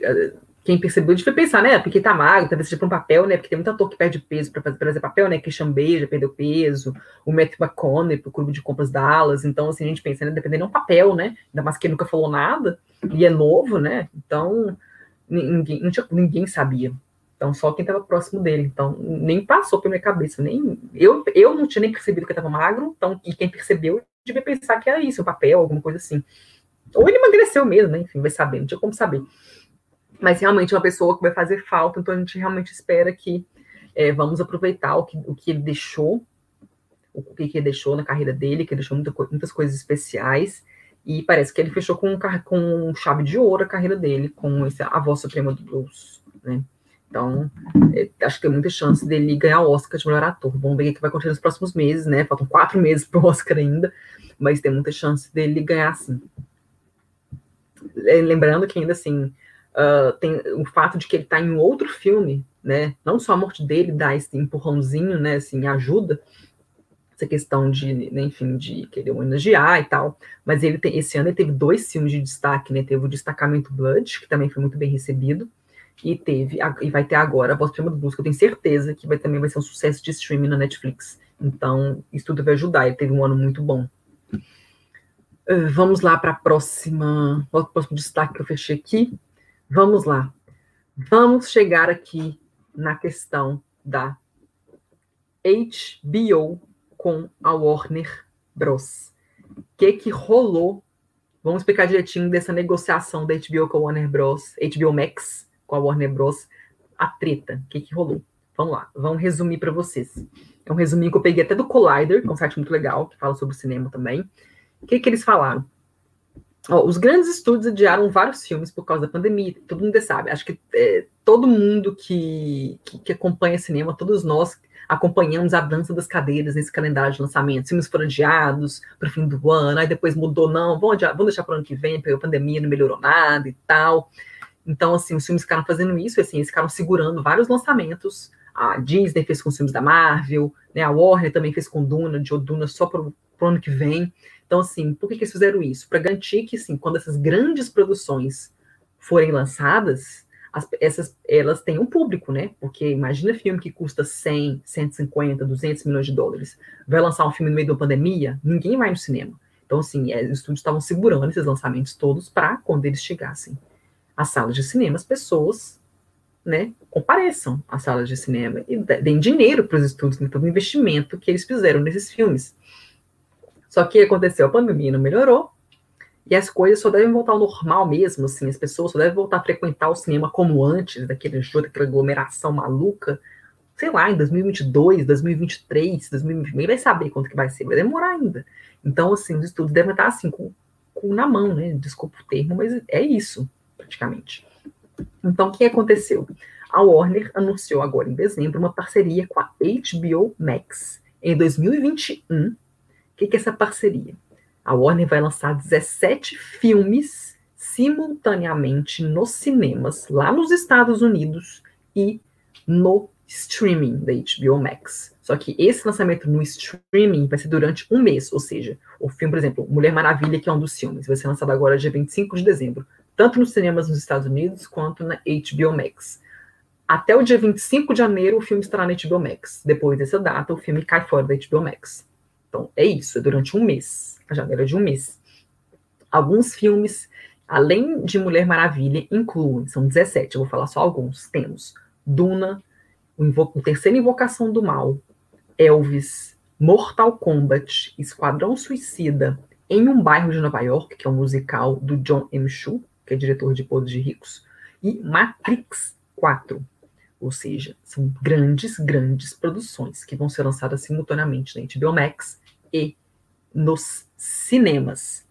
Speaker 2: quem percebeu devia pensar, né? Porque tá magro, talvez seja para um papel, né? Porque tem muito ator que perde peso para fazer, fazer papel, né? Christian já perdeu peso, o Matthew McConaughey pro Clube de Compras Dallas. Então, assim, a gente pensa, né? Dependendo do papel, né? Ainda mais que ele nunca falou nada e é novo, né? Então, ninguém, tinha, ninguém sabia. Então, só quem estava próximo dele. Então, nem passou pela minha cabeça. nem Eu, eu não tinha nem percebido que estava magro, então, e quem percebeu devia pensar que era isso, um papel, alguma coisa assim. Ou ele emagreceu mesmo, né? Enfim, vai saber, não tinha como saber mas realmente é uma pessoa que vai fazer falta, então a gente realmente espera que é, vamos aproveitar o que, o que ele deixou, o que, que ele deixou na carreira dele, que ele deixou muita, muitas coisas especiais, e parece que ele fechou com, com chave de ouro a carreira dele, com esse, a voz suprema do blues, né? Então, é, acho que tem muita chance dele ganhar o Oscar de melhor ator. Vamos ver o que vai acontecer nos próximos meses, né? Faltam quatro meses para o Oscar ainda, mas tem muita chance dele ganhar sim. Lembrando que ainda assim, Uh, tem o fato de que ele está em outro filme, né? Não só a morte dele dá esse empurrãozinho, né? Assim, ajuda essa questão de, né, enfim, de querer homenagear e tal. Mas ele tem, esse ano ele teve dois filmes de destaque, né? Teve o Destacamento Blood, que também foi muito bem recebido, e teve e vai ter agora a Voz Prima do que eu tenho certeza que vai também vai ser um sucesso de streaming na Netflix. Então, isso tudo vai ajudar. Ele teve um ano muito bom. Uh, vamos lá para a próxima, o próximo destaque que eu fechei aqui. Vamos lá. Vamos chegar aqui na questão da HBO com a Warner Bros. O que que rolou? Vamos explicar direitinho dessa negociação da HBO com a Warner Bros. HBO Max com a Warner Bros. A treta. O que que rolou? Vamos lá, vamos resumir para vocês. É um resuminho que eu peguei até do Collider, que é um site muito legal, que fala sobre cinema também. O que que eles falaram? Ó, os grandes estúdios adiaram vários filmes por causa da pandemia, todo mundo sabe. Acho que é, todo mundo que, que, que, acompanha cinema, todos nós acompanhamos a dança das cadeiras nesse calendário de lançamento. Filmes foram adiados para o fim do ano, aí depois mudou, não, vamos, vamos deixar para o ano que vem, porque a pandemia não melhorou nada e tal. Então, assim, os filmes ficaram fazendo isso, assim, eles ficaram segurando vários lançamentos. A Disney fez com os filmes da Marvel, né, a Warner também fez com Duna, de Duna só para o ano que vem. Então, assim, por que, que eles fizeram isso? Para garantir que, assim, quando essas grandes produções forem lançadas, as, essas, elas têm um público, né? Porque imagina filme que custa 100, 150, 200 milhões de dólares. Vai lançar um filme no meio da pandemia? Ninguém vai no cinema. Então, assim, é, os estúdios estavam segurando esses lançamentos todos para, quando eles chegassem às salas de cinema, as pessoas, né, compareçam às salas de cinema e deem dinheiro para os estúdios, né, todo o investimento que eles fizeram nesses filmes. Só que aconteceu, a pandemia não melhorou, E as coisas só devem voltar ao normal mesmo, assim, as pessoas só devem voltar a frequentar o cinema como antes, daquele jogo, daquela aglomeração maluca, sei lá, em 2022, 2023, 2020, ninguém vai saber quanto que vai ser, vai demorar ainda. Então, assim, os estudos devem estar assim, com, com na mão, né? Desculpa o termo, mas é isso, praticamente. Então, o que aconteceu? A Warner anunciou agora em dezembro uma parceria com a HBO Max. Em 2021, o que, que é essa parceria? A Warner vai lançar 17 filmes simultaneamente nos cinemas, lá nos Estados Unidos e no streaming da HBO Max. Só que esse lançamento no streaming vai ser durante um mês, ou seja, o filme, por exemplo, Mulher Maravilha, que é um dos filmes, vai ser lançado agora dia 25 de dezembro, tanto nos cinemas nos Estados Unidos quanto na HBO Max. Até o dia 25 de janeiro, o filme estará na HBO Max. Depois dessa data, o filme cai fora da HBO Max. Então, é isso, é durante um mês, a janela de um mês. Alguns filmes, além de Mulher Maravilha, incluem, são 17, eu vou falar só alguns. Temos Duna, o, o Terceira Invocação do Mal, Elvis, Mortal Kombat, Esquadrão Suicida, Em um Bairro de Nova York, que é um musical do John M. Chu, que é diretor de Poder de Ricos, e Matrix 4. Ou seja, são grandes, grandes produções que vão ser lançadas simultaneamente na HBO Max e nos cinemas.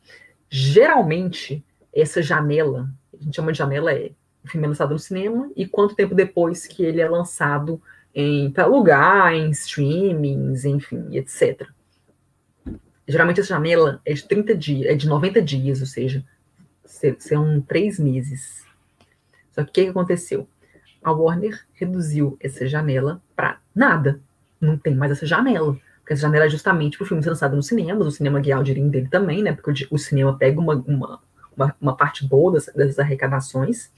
Speaker 2: Geralmente, essa janela, a gente chama de janela, é o filme é lançado no cinema e quanto tempo depois que ele é lançado para alugar, em streamings, enfim, etc. Geralmente essa janela é de 30 dias, é de 90 dias, ou seja, são três meses. Só que o que aconteceu? A Warner reduziu essa janela para nada. Não tem mais essa janela. Porque essa janela é justamente para o filme ser lançado nos cinemas, o cinema guiar o dinheiro dele também, né? Porque o, cinema pega uma, uma, uma, uma parte boa dessas, dessas arrecadações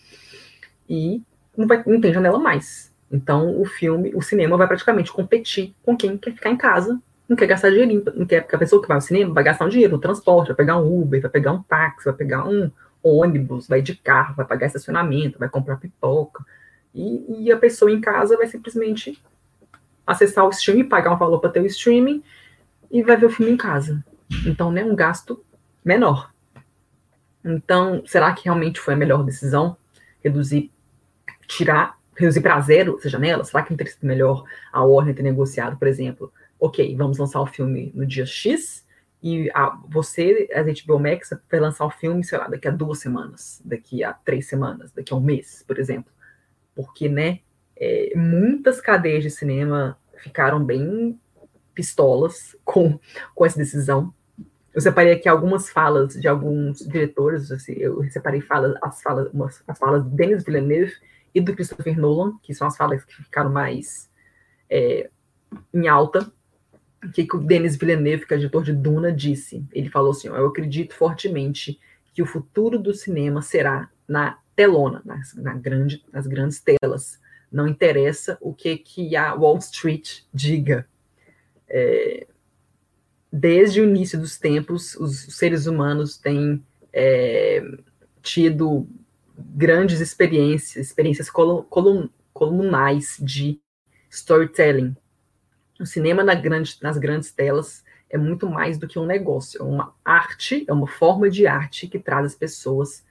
Speaker 2: e não, vai, não tem janela mais. Então o filme, o cinema vai praticamente competir com quem quer ficar em casa, não quer gastar dinheiro, não quer, porque a pessoa que vai ao cinema vai gastar um dinheiro no transporte, vai pegar um Uber, vai pegar um táxi, vai pegar um ônibus, vai de carro, vai pagar estacionamento, vai comprar pipoca. E, e a pessoa em casa vai simplesmente acessar o streaming, pagar um valor para ter o streaming e vai ver o filme em casa. Então, né, um gasto menor. Então, será que realmente foi a melhor decisão reduzir tirar, reduzir para zero essa janela? Será que não teria sido melhor a Warner ter negociado, por exemplo, ok, vamos lançar o filme no dia X e a, você, a HBO Max, vai lançar o filme, sei lá, daqui a duas semanas, daqui a três semanas, daqui a um mês, por exemplo. Porque, né, é, muitas cadeias de cinema ficaram bem pistolas com, com essa decisão. Eu separei aqui algumas falas de alguns diretores, assim, eu separei falas, as falas, umas, as falas de Denis Villeneuve e do Christopher Nolan, que são as falas que ficaram mais é, em alta. O que, que o Denis Villeneuve, que é editor de Duna, disse? Ele falou assim: Eu acredito fortemente que o futuro do cinema será na telona, nas, na grande, nas grandes telas. Não interessa o que, que a Wall Street diga. É, desde o início dos tempos, os seres humanos têm é, tido grandes experiências, experiências colun, colunais de storytelling. O cinema na grande, nas grandes telas é muito mais do que um negócio, é uma arte, é uma forma de arte que traz as pessoas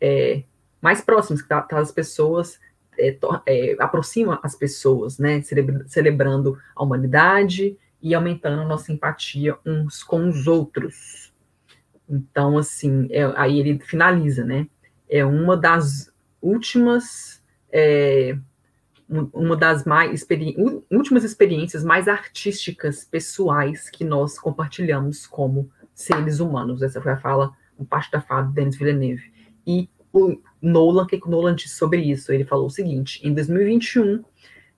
Speaker 2: é, mais próximas, que traz as pessoas, é, é, aproxima as pessoas, né, celebrando a humanidade e aumentando a nossa empatia uns com os outros. Então, assim, é, aí ele finaliza, né? é uma das últimas é, uma das mais experi últimas experiências mais artísticas pessoais que nós compartilhamos como seres humanos. Essa foi a fala, uma parte da fala de Denis Villeneuve. E o Nolan, o que o Nolan disse sobre isso? Ele falou o seguinte: em 2021,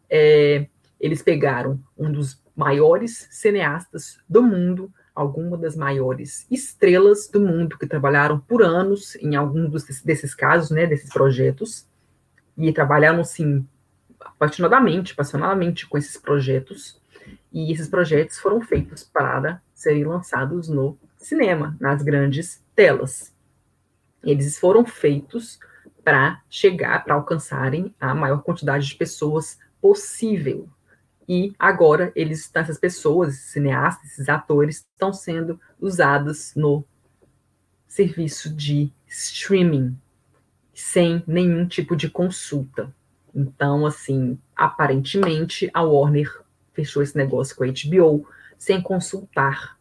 Speaker 2: é, eles pegaram um dos maiores cineastas do mundo algumas das maiores estrelas do mundo que trabalharam por anos em algum desses, desses casos, né, desses projetos, e trabalharam, assim, apaixonadamente, apaixonadamente com esses projetos, e esses projetos foram feitos para serem lançados no cinema, nas grandes telas. Eles foram feitos para chegar, para alcançarem a maior quantidade de pessoas possível, e agora eles, essas pessoas, esses cineastas, esses atores, estão sendo usados no serviço de streaming sem nenhum tipo de consulta. Então, assim, aparentemente a Warner fechou esse negócio com a HBO sem consultar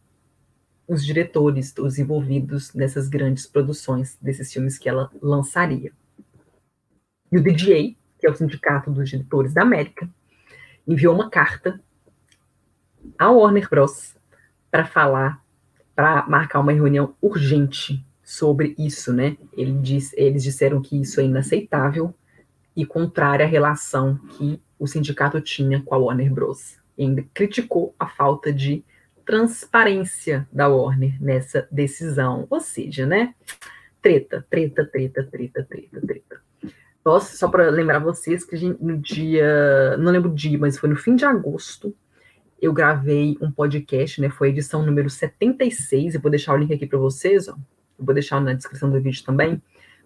Speaker 2: os diretores, os envolvidos nessas grandes produções desses filmes que ela lançaria. E o DGA, que é o Sindicato dos Diretores da América, enviou uma carta à Warner Bros. para falar, para marcar uma reunião urgente sobre isso, né? Ele diz, eles disseram que isso é inaceitável e contrária à relação que o sindicato tinha com a Warner Bros. E ainda criticou a falta de transparência da Warner nessa decisão. Ou seja, né? Treta, treta, treta, treta, treta, treta. Nossa, só para lembrar vocês que gente, no dia, não lembro o dia, mas foi no fim de agosto, eu gravei um podcast, né? Foi a edição número 76, eu vou deixar o link aqui para vocês, ó. Eu vou deixar na descrição do vídeo também.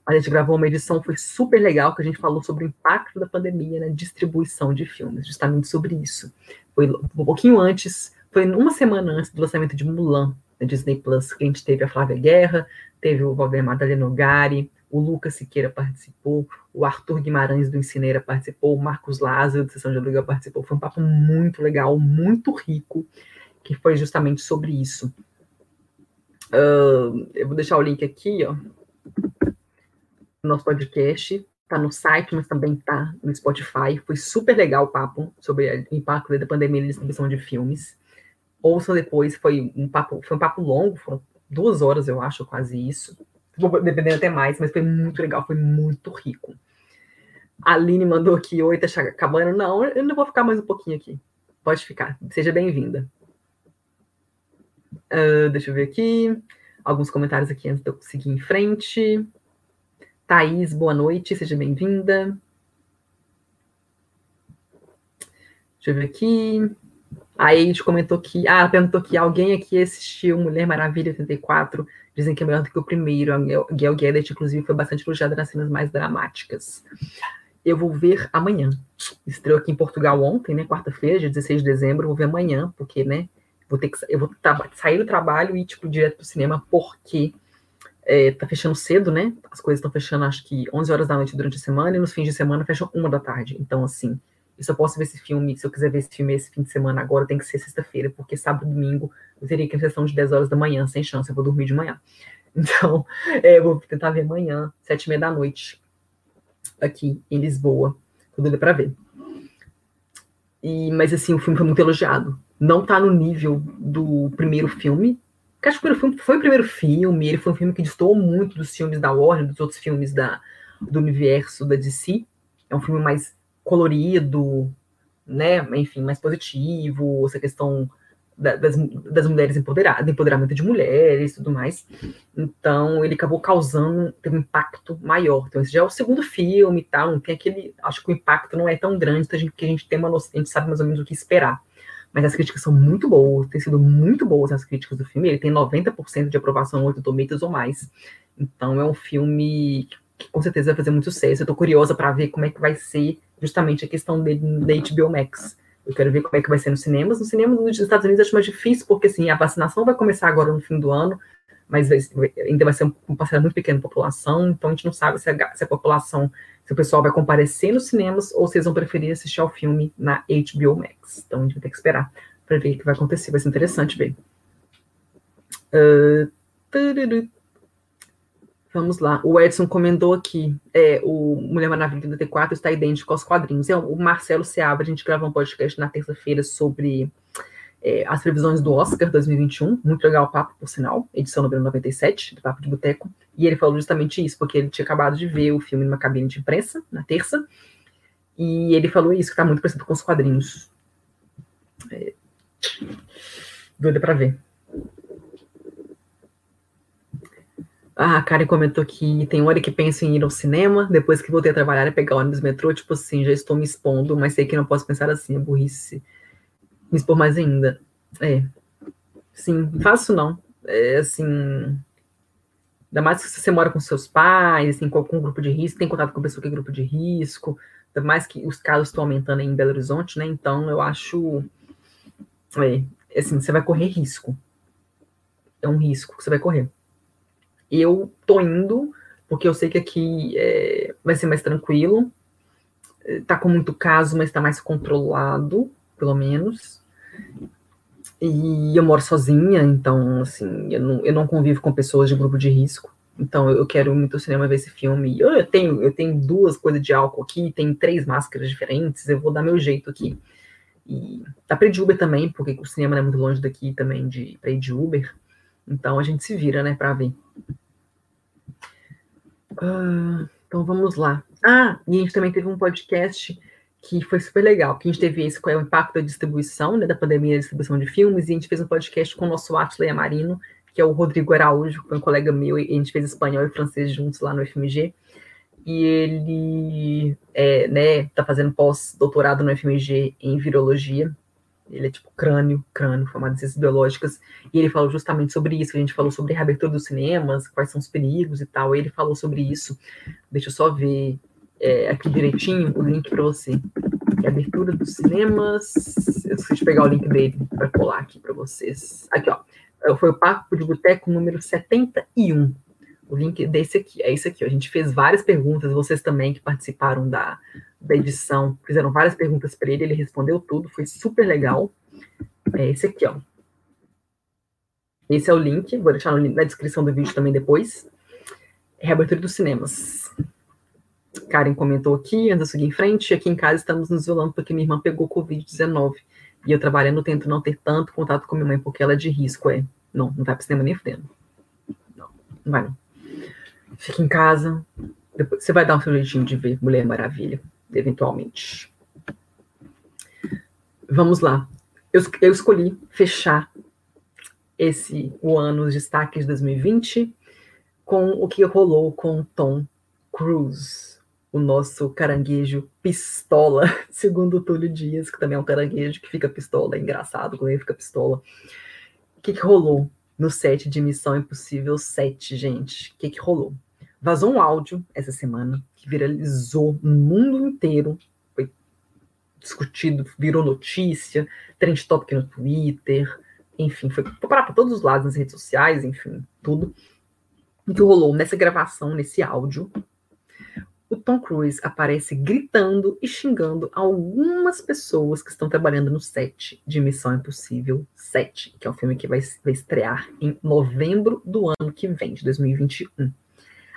Speaker 2: A gente gravou uma edição, foi super legal, que a gente falou sobre o impacto da pandemia na distribuição de filmes, justamente sobre isso. Foi um pouquinho antes, foi uma semana antes do lançamento de Mulan, na Disney Plus, que a gente teve a Flávia Guerra, teve o Valdemar Dalenogari, o Lucas Siqueira participou, o Arthur Guimarães do Incineira participou, o Marcos Lázaro do Sessão de Aluguel participou. Foi um papo muito legal, muito rico, que foi justamente sobre isso. Uh, eu vou deixar o link aqui, ó, nosso podcast. Tá no site, mas também tá no Spotify. Foi super legal o papo sobre o impacto da pandemia na distribuição de filmes. Ouça depois, foi um papo, foi um papo longo, foram duas horas, eu acho, quase isso dependendo até mais, mas foi muito legal, foi muito rico. A Aline mandou aqui, oi, tá acabando? Não, eu não vou ficar mais um pouquinho aqui. Pode ficar, seja bem-vinda. Uh, deixa eu ver aqui. Alguns comentários aqui antes de eu seguir em frente. Thaís, boa noite, seja bem-vinda. Deixa eu ver aqui. A Eide comentou que. Ah, perguntou que alguém aqui assistiu Mulher Maravilha 84 Dizem que é melhor do que o primeiro. A Gail Gadget, inclusive, foi bastante elogiada nas cenas mais dramáticas. Eu vou ver amanhã. Estreou aqui em Portugal ontem, né? Quarta-feira, dia 16 de dezembro. Vou ver amanhã, porque, né? Vou ter que, eu vou sair do trabalho e ir, tipo, direto pro cinema, porque é, tá fechando cedo, né? As coisas estão fechando, acho que 11 horas da noite durante a semana, e nos fins de semana fecham uma da tarde. Então, assim, eu só posso ver esse filme, se eu quiser ver esse filme esse fim de semana agora, tem que ser sexta-feira, porque sábado e domingo eu teria que ir sessão de 10 horas da manhã, sem chance, eu vou dormir de manhã. Então, é, eu vou tentar ver amanhã, sete e meia da noite, aqui em Lisboa. Tudo doida pra ver. E, mas assim, o filme foi muito elogiado. Não tá no nível do primeiro filme. Porque acho que o filme foi o primeiro filme, ele foi um filme que destoou muito dos filmes da Warner, dos outros filmes da, do universo da DC. É um filme mais colorido, né? Enfim, mais positivo, essa questão da, das, das mulheres empoderadas, empoderamento de mulheres e tudo mais. Então, ele acabou causando, teve um impacto maior. Então, esse já é o segundo filme e tal, não tem aquele, acho que o impacto não é tão grande, porque a gente, a gente tem uma noção, a gente sabe mais ou menos o que esperar. Mas as críticas são muito boas, tem sido muito boas as críticas do filme, ele tem 90% de aprovação 8 Tomatoes ou mais. Então, é um filme que com certeza vai fazer muito sucesso. Eu tô curiosa para ver como é que vai ser justamente a questão dele da HBO Max. Eu quero ver como é que vai ser nos cinemas. Nos cinemas nos Estados Unidos acho mais difícil, porque assim, a vacinação vai começar agora no fim do ano, mas ainda vai ser um parcela muito pequena da população, então a gente não sabe se a, se a, população, se o pessoal vai comparecer nos cinemas ou se eles vão preferir assistir ao filme na HBO Max. Então a gente vai ter que esperar para ver o que vai acontecer. Vai ser interessante ver. Uh, Vamos lá. O Edson comentou aqui, é, o Mulher Maravilha 34 está idêntico aos quadrinhos. É, o Marcelo Seabra, a gente gravou um podcast na terça-feira sobre é, as previsões do Oscar 2021. Muito legal o papo, por sinal. Edição número 97 do Papo de Boteco. E ele falou justamente isso, porque ele tinha acabado de ver o filme numa cabine de imprensa, na terça. E ele falou isso, que está muito parecido com os quadrinhos. É... Doida para ver. Ah, a Karen comentou que tem hora que penso em ir ao cinema, depois que voltei a trabalhar e pegar ônibus metrô, tipo assim, já estou me expondo, mas sei que não posso pensar assim, é burrice. Me expor mais ainda. É. Sim, faço não. É assim. Ainda mais se você mora com seus pais, assim, com algum grupo de risco, tem contato com pessoa que é grupo de risco, ainda mais que os casos estão aumentando em Belo Horizonte, né? Então eu acho. É, assim, você vai correr risco. É um risco que você vai correr. Eu tô indo, porque eu sei que aqui é, vai ser mais tranquilo. Tá com muito caso, mas tá mais controlado, pelo menos. E eu moro sozinha, então, assim, eu não, eu não convivo com pessoas de grupo de risco. Então, eu quero muito ao cinema ver esse filme. Eu, eu tenho, eu tenho duas coisas de álcool aqui, tem três máscaras diferentes, eu vou dar meu jeito aqui. E dá pra ir de Uber também, porque o cinema não é muito longe daqui também de, pra ir de Uber. Então a gente se vira, né, pra ver. Uh, então vamos lá. Ah, e a gente também teve um podcast que foi super legal, que a gente teve esse, qual é o impacto da distribuição, né, da pandemia da distribuição de filmes, e a gente fez um podcast com o nosso Atley Amarino, que é o Rodrigo Araújo, que foi um colega meu, e a gente fez espanhol e francês juntos lá no FMG e ele é, né, tá fazendo pós-doutorado no FMG em virologia. Ele é tipo crânio, crânio, formado em ciências biológicas, e ele falou justamente sobre isso. A gente falou sobre a reabertura dos cinemas, quais são os perigos e tal. Ele falou sobre isso. Deixa eu só ver é, aqui direitinho o link para você. Reabertura dos cinemas. Eu de pegar o link dele para colar aqui para vocês. Aqui, ó. Foi o Papo de Boteco número 71 o link desse aqui, é isso aqui. A gente fez várias perguntas, vocês também que participaram da, da edição, fizeram várias perguntas para ele, ele respondeu tudo, foi super legal. É esse aqui, ó. Esse é o link, vou deixar na descrição do vídeo também depois. Reabertura dos cinemas. Karen comentou aqui, de seguir em frente, aqui em casa estamos nos isolando porque minha irmã pegou Covid-19. E eu trabalhando tento não ter tanto contato com minha mãe porque ela é de risco, é. Não, não vai para cinema nem fudendo. Não, não vai não. Fica em casa. Depois, você vai dar um seu jeitinho de ver Mulher Maravilha, eventualmente. Vamos lá. Eu, eu escolhi fechar esse o ano os destaques de 2020 com o que rolou com Tom Cruise, o nosso caranguejo pistola, segundo o Túlio Dias, que também é um caranguejo que fica pistola, é engraçado quando ele fica pistola. O que, que rolou no set de Missão Impossível 7, gente? O que, que rolou? Vazou um áudio essa semana que viralizou no mundo inteiro, foi discutido, virou notícia, trend topic no Twitter, enfim, foi para todos os lados nas redes sociais, enfim, tudo. O que rolou nessa gravação, nesse áudio, o Tom Cruise aparece gritando e xingando algumas pessoas que estão trabalhando no set de Missão Impossível 7, que é um filme que vai, vai estrear em novembro do ano que vem, de 2021.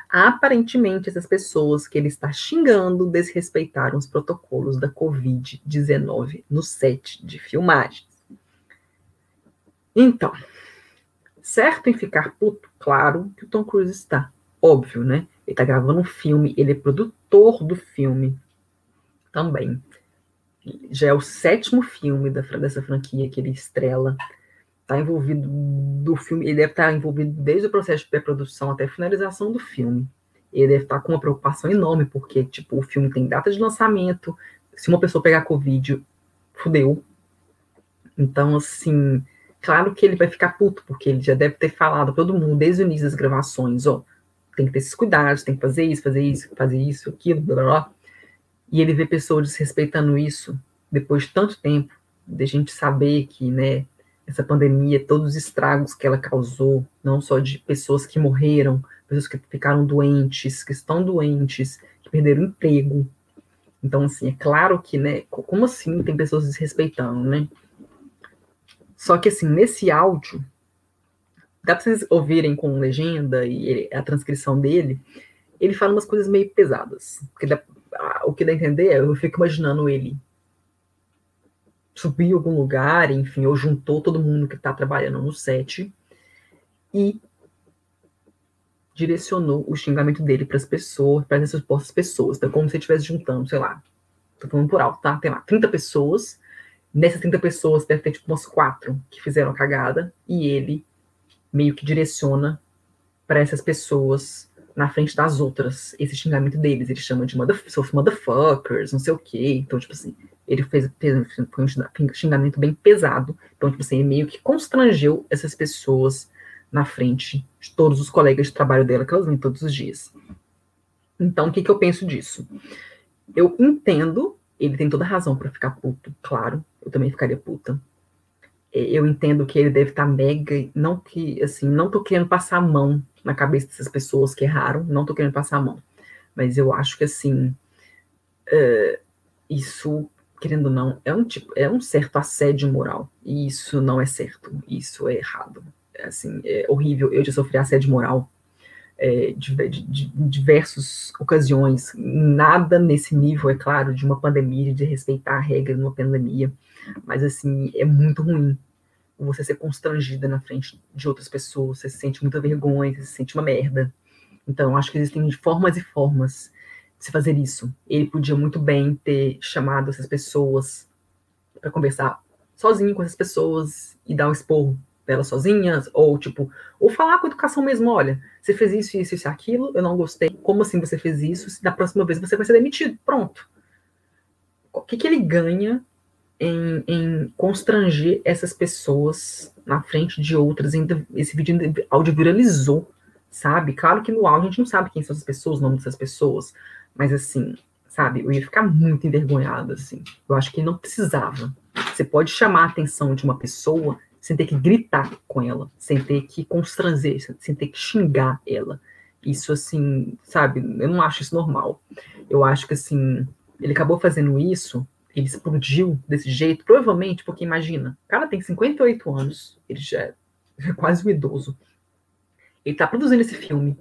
Speaker 2: Aparentemente, essas pessoas que ele está xingando desrespeitaram os protocolos da Covid-19 no set de filmagens. Então, certo em ficar puto, claro que o Tom Cruise está. Óbvio, né? Ele está gravando um filme, ele é produtor do filme também. Já é o sétimo filme da, dessa franquia que ele estrela está envolvido do filme, ele deve estar envolvido desde o processo de pré-produção até a finalização do filme. Ele deve estar com uma preocupação enorme, porque, tipo, o filme tem data de lançamento, se uma pessoa pegar Covid, fudeu. Então, assim, claro que ele vai ficar puto, porque ele já deve ter falado todo mundo desde o início das gravações, ó, tem que ter esses cuidados, tem que fazer isso, fazer isso, fazer isso, aquilo, blá blá blá. E ele vê pessoas desrespeitando isso depois de tanto tempo, de gente saber que, né, essa pandemia, todos os estragos que ela causou, não só de pessoas que morreram, pessoas que ficaram doentes, que estão doentes, que perderam emprego. Então, assim, é claro que, né, como assim tem pessoas desrespeitando, né? Só que, assim, nesse áudio, dá para vocês ouvirem com legenda e ele, a transcrição dele, ele fala umas coisas meio pesadas. Dá, o que dá a entender é, eu fico imaginando ele subiu algum lugar, enfim, ou juntou todo mundo que está trabalhando no set e direcionou o xingamento dele para as pessoas, para essas supostas pessoas. Então, como se estivesse juntando, sei lá, tô falando por alto, tá? Tem lá 30 pessoas, nessas 30 pessoas deve ter tipo umas quatro que fizeram a cagada, e ele meio que direciona para essas pessoas na frente das outras esse xingamento deles. Ele chama de motherfuckers, não sei o quê. Então, tipo assim, ele fez, fez foi um xingamento bem pesado. Então, tipo assim, ele meio que constrangeu essas pessoas na frente de todos os colegas de trabalho dela que elas vêm todos os dias. Então, o que, que eu penso disso? Eu entendo, ele tem toda razão para ficar puto, claro, eu também ficaria puta. É, eu entendo que ele deve estar tá mega, não que, assim, não tô querendo passar a mão na cabeça dessas pessoas que erraram, não tô querendo passar a mão, mas eu acho que, assim, uh, isso, querendo ou não, é um tipo, é um certo assédio moral, e isso não é certo, isso é errado, é, assim, é horrível, eu já sofri assédio moral é, de, de, de, diversas ocasiões, nada nesse nível, é claro, de uma pandemia, de respeitar a regra numa pandemia, mas assim, é muito ruim você ser constrangida na frente de outras pessoas, você se sente muita vergonha, você se sente uma merda. Então, acho que existem formas e formas de se fazer isso. Ele podia muito bem ter chamado essas pessoas para conversar sozinho com essas pessoas e dar um esporro delas sozinhas, ou tipo, ou falar com a educação mesmo, olha, você fez isso, isso, isso, aquilo, eu não gostei, como assim você fez isso? Se da próxima vez você vai ser demitido, pronto. O que, que ele ganha em, em constranger essas pessoas na frente de outras? Ainda, esse vídeo áudio viralizou, sabe? Claro que no áudio a gente não sabe quem são essas pessoas, o nome dessas pessoas, mas assim, sabe, eu ia ficar muito envergonhada, assim. Eu acho que não precisava. Você pode chamar a atenção de uma pessoa sem ter que gritar com ela, sem ter que constranger, sem ter que xingar ela. Isso, assim, sabe, eu não acho isso normal. Eu acho que, assim, ele acabou fazendo isso, ele explodiu desse jeito, provavelmente porque, imagina, o cara tem 58 anos, ele já é quase um idoso. Ele tá produzindo esse filme,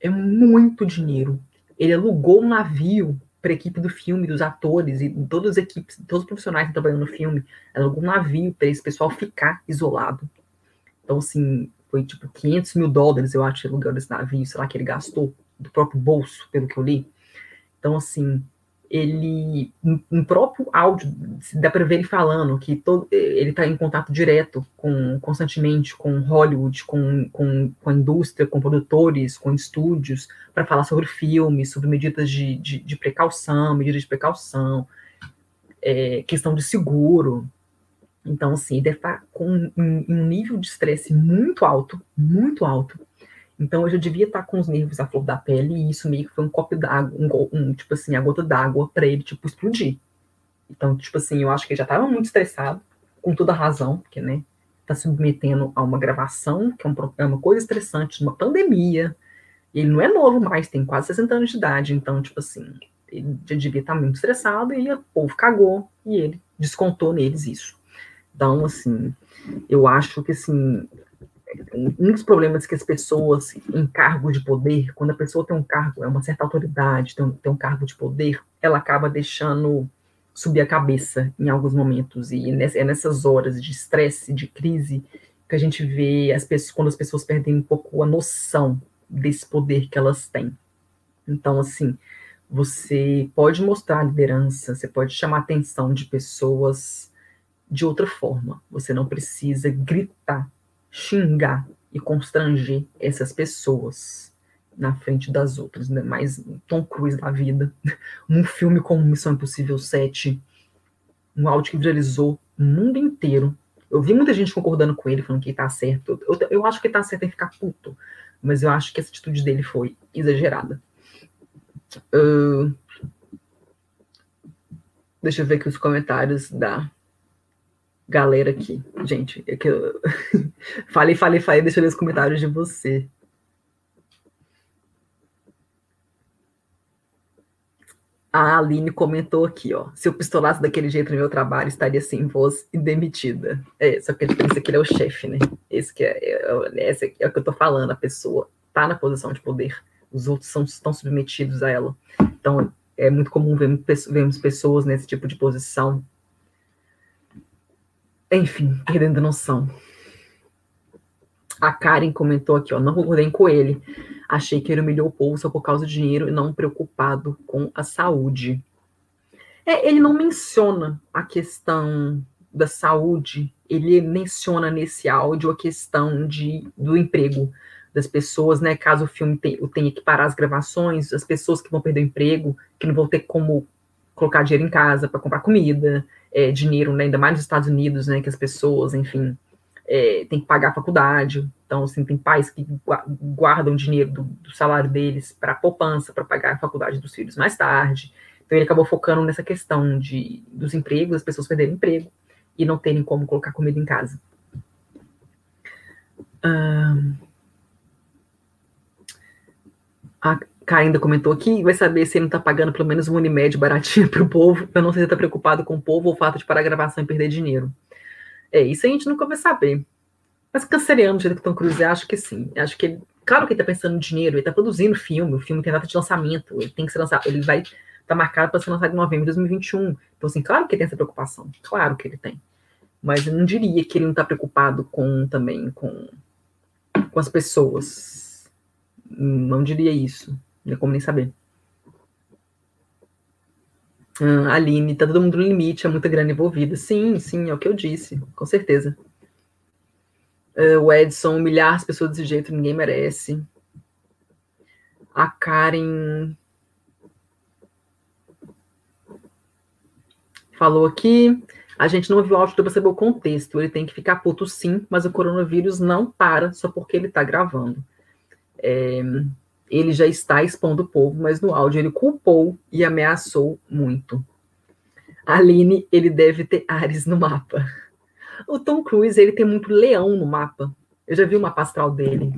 Speaker 2: é muito dinheiro. Ele alugou um navio para equipe do filme, dos atores e todas as equipes, todos os profissionais que estão trabalhando no filme, era algum navio para esse pessoal ficar isolado. Então, assim, foi tipo 500 mil dólares, eu acho, aluguel desse navio, sei lá, que ele gastou do próprio bolso, pelo que eu li. Então, assim, ele, no próprio áudio, dá para ver ele falando que todo, ele está em contato direto com, constantemente com Hollywood, com, com, com a indústria, com produtores, com estúdios, para falar sobre filmes, sobre medidas de, de, de precaução, medidas de precaução, é, questão de seguro. Então, assim, deve estar tá com um, um nível de estresse muito alto, muito alto, então eu já devia estar com os nervos à flor da pele e isso meio que foi um copo d'água, um, um, tipo assim, a gota d'água para ele, tipo, explodir. Então, tipo assim, eu acho que ele já estava muito estressado, com toda a razão, porque, né, tá submetendo a uma gravação, que é, um, é uma coisa estressante, uma pandemia, e ele não é novo mais, tem quase 60 anos de idade, então, tipo assim, ele já devia estar muito estressado e o povo cagou e ele descontou neles isso. Então, assim, eu acho que, assim, um dos problemas que as pessoas em cargo de poder, quando a pessoa tem um cargo, é uma certa autoridade, tem um, tem um cargo de poder, ela acaba deixando subir a cabeça em alguns momentos. E é nessas horas de estresse, de crise, que a gente vê as pessoas, quando as pessoas perdem um pouco a noção desse poder que elas têm. Então, assim, você pode mostrar liderança, você pode chamar a atenção de pessoas de outra forma. Você não precisa gritar xingar e constranger essas pessoas na frente das outras, né? mais Tom Cruise da vida, um filme como Missão Impossível 7, um áudio que viralizou o mundo inteiro. Eu vi muita gente concordando com ele, falando que ele tá certo. Eu, eu acho que ele tá certo em ficar puto, mas eu acho que essa atitude dele foi exagerada. Uh, deixa eu ver aqui os comentários da galera aqui. Gente, é que eu falei, falei, falei, deixa eu ler os comentários de você. A Aline comentou aqui, ó. Se eu pistolasse daquele jeito no meu trabalho, estaria sem voz e demitida. É, só que a diferença é que ele é o chefe, né? Esse que é, é, esse é o que eu tô falando. A pessoa tá na posição de poder. Os outros são, estão submetidos a ela. Então, é muito comum vermos pessoas nesse tipo de posição enfim, perdendo a noção. A Karen comentou aqui, ó, não concordei com ele. Achei que ele humilhou o povo só por causa do dinheiro e não preocupado com a saúde. É, ele não menciona a questão da saúde, ele menciona nesse áudio a questão de, do emprego das pessoas, né? Caso o filme tenha que parar as gravações, as pessoas que vão perder o emprego, que não vão ter como colocar dinheiro em casa para comprar comida, é, dinheiro, né, ainda mais nos Estados Unidos, né, que as pessoas, enfim, é, têm que pagar a faculdade. Então, assim, tem pais que guardam dinheiro do, do salário deles para poupança, para pagar a faculdade dos filhos mais tarde. Então, ele acabou focando nessa questão de, dos empregos, as pessoas perderem emprego, e não terem como colocar comida em casa. A ainda comentou aqui, vai saber se ele não está pagando pelo menos um Unimed baratinho para o povo. Eu não sei se está preocupado com o povo ou o fato de parar a gravação e perder dinheiro. É, isso a gente nunca vai saber. Mas canceriano do jeito que Tom Cruise, acho que sim. Acho que ele, claro que ele está pensando no dinheiro, ele está produzindo filme, o filme tem data de lançamento, ele tem que ser lançado, ele vai estar tá marcado para ser lançado em novembro de 2021. Então, assim, claro que ele tem essa preocupação, claro que ele tem. Mas eu não diria que ele não está preocupado com também com, com as pessoas. Não diria isso. Não é como nem saber. Ah, Aline, tá todo mundo no limite, é muita grana envolvida. Sim, sim, é o que eu disse, com certeza. O Edson, humilhar as pessoas desse jeito, ninguém merece. A Karen falou aqui. A gente não viu o áudio para saber o contexto. Ele tem que ficar puto sim, mas o coronavírus não para só porque ele está gravando. É, ele já está expondo o povo, mas no áudio ele culpou e ameaçou muito. Aline, ele deve ter Ares no mapa. O Tom Cruise, ele tem muito leão no mapa. Eu já vi o mapa astral dele.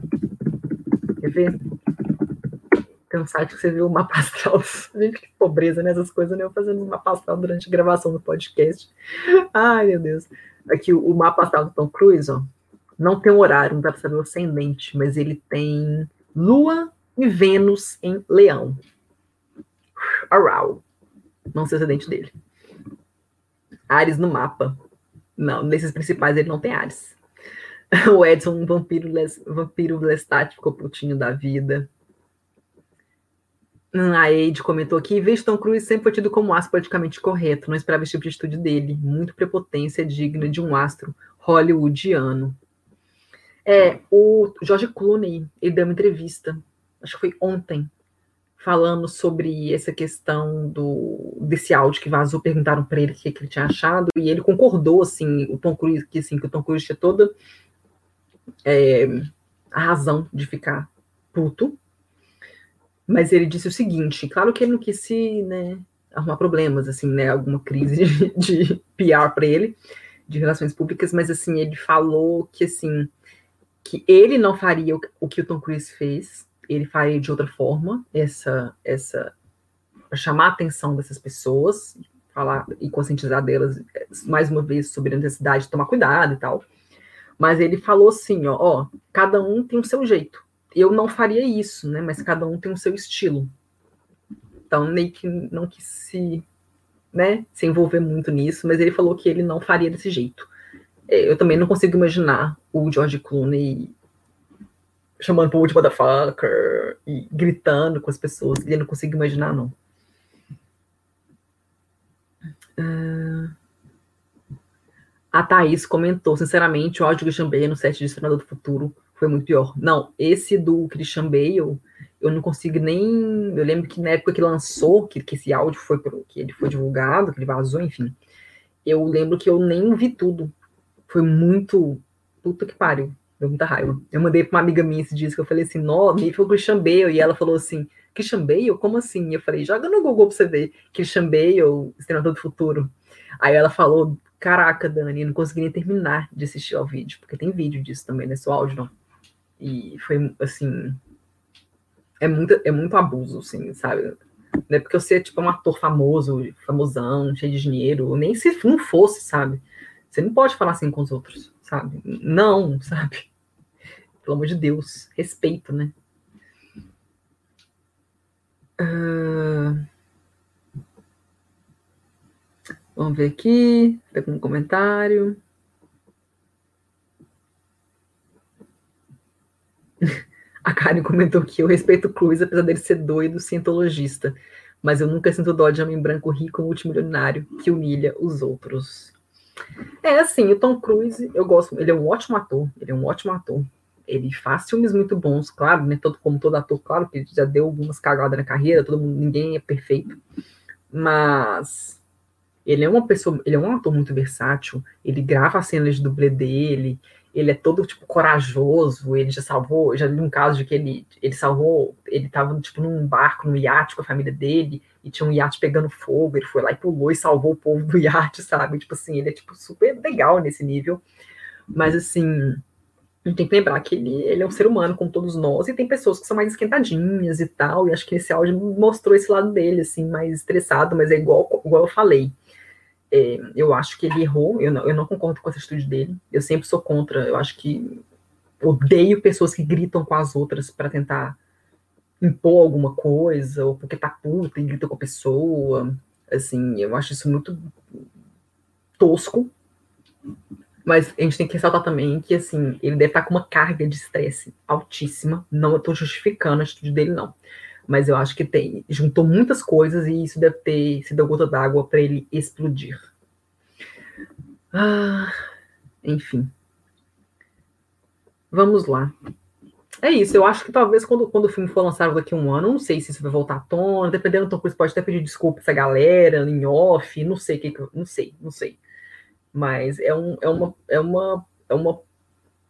Speaker 2: Quer ver? Tem um site que você viu o mapa astral. Gente, que pobreza nessas né? coisas, né? Eu fazendo um mapa astral durante a gravação do podcast. Ai, meu Deus. Aqui, o mapa astral do Tom Cruise, ó. Não tem horário, não dá pra saber o ascendente, mas ele tem Lua e Vênus em Leão. Arau. Não sei o acidente dele. Ares no mapa. Não, nesses principais ele não tem Ares. O Edson, um vampiro, les, vampiro Lestat, ficou putinho da vida. Hum, a Eide comentou aqui, Tom Cruise sempre foi tido como astro politicamente correto, não esperava esse tipo de atitude dele. Muito prepotência digna de um astro hollywoodiano. É, o George Clooney, ele deu uma entrevista acho que foi ontem, falando sobre essa questão do desse áudio que vazou, perguntaram para ele o que, que, ele tinha achado, e ele concordou, assim, o Tom Cruise, que, assim, que o Tom Cruise tinha toda é, a razão de ficar puto, mas ele disse o seguinte, claro que ele não quis se, né, arrumar problemas, assim, né, alguma crise de, de PR para ele, de relações públicas, mas, assim, ele falou que, assim, que ele não faria o, o que o Tom Cruise fez, ele faria de outra forma essa essa chamar a atenção dessas pessoas, falar e conscientizar delas mais uma vez sobre a necessidade de tomar cuidado e tal. Mas ele falou assim, ó, ó, cada um tem o seu jeito. Eu não faria isso, né? Mas cada um tem o seu estilo. Então, meio que não quis se, né, se envolver muito nisso, mas ele falou que ele não faria desse jeito. É, eu também não consigo imaginar o George Clooney chamando pro último motherfucker e gritando com as pessoas. E eu não consigo imaginar, não. Uh... A Thaís comentou, sinceramente, o áudio do Christian Bale no set de Senador do Futuro foi muito pior. Não, esse do Christian Bale, eu não consigo nem. Eu lembro que na época que lançou, que, que esse áudio foi pro, que ele foi divulgado, que ele vazou, enfim. Eu lembro que eu nem vi tudo. Foi muito. Puta que pariu. Deu muita raiva. Eu mandei para uma amiga minha esse disco, eu falei assim, nó, o Christian Bale, e ela falou assim, Christian Bale? Como assim? Eu falei, joga no Google pra você ver, Christian Bale, Exterminador do Futuro. Aí ela falou, caraca, Dani, não consegui nem terminar de assistir ao vídeo, porque tem vídeo disso também, né, só áudio não. E foi, assim, é muito, é muito abuso, assim, sabe? Não é porque você é, tipo, um ator famoso, famosão, cheio de dinheiro, nem se não fosse, sabe? Você não pode falar assim com os outros, sabe? Não, sabe? Pelo amor de Deus, respeito, né? Uh... Vamos ver aqui, tem algum comentário. A Karen comentou que eu respeito o Cruz, apesar dele ser doido, cientologista, mas eu nunca sinto dó de homem branco rico multimilionário que humilha os outros. É assim, o Tom Cruise, eu gosto, ele é um ótimo ator, ele é um ótimo ator ele faz filmes muito bons, claro, né? Todo, como todo ator, claro que já deu algumas cagadas na carreira, todo mundo, ninguém é perfeito. Mas ele é uma pessoa, ele é um ator muito versátil, ele grava as cenas de dublê dele, ele é todo, tipo, corajoso, ele já salvou, já li um caso de que ele, ele salvou, ele tava, tipo, num barco, num iate com a família dele, e tinha um iate pegando fogo, ele foi lá e pulou e salvou o povo do iate, sabe? Tipo assim, ele é, tipo, super legal nesse nível. Mas, assim, a gente tem que lembrar que ele, ele é um ser humano, como todos nós, e tem pessoas que são mais esquentadinhas e tal, e acho que esse áudio mostrou esse lado dele, assim, mais estressado, mas é igual, igual eu falei é, eu acho que ele errou, eu não, eu não concordo com essa atitude dele. Eu sempre sou contra, eu acho que odeio pessoas que gritam com as outras para tentar impor alguma coisa, ou porque tá puta e grita com a pessoa. Assim, eu acho isso muito tosco. Mas a gente tem que ressaltar também que, assim, ele deve estar com uma carga de estresse altíssima. Não tô justificando a atitude dele, não mas eu acho que tem juntou muitas coisas e isso deve ter sido a gota d'água para ele explodir. Ah, enfim. Vamos lá. É isso, eu acho que talvez quando, quando o filme for lançado daqui a um ano, não sei se isso vai voltar à tona, dependendo do Tom Cruise pode até pedir desculpa essa galera em off, não sei que não sei, não sei. Mas é, um, é, uma, é, uma, é uma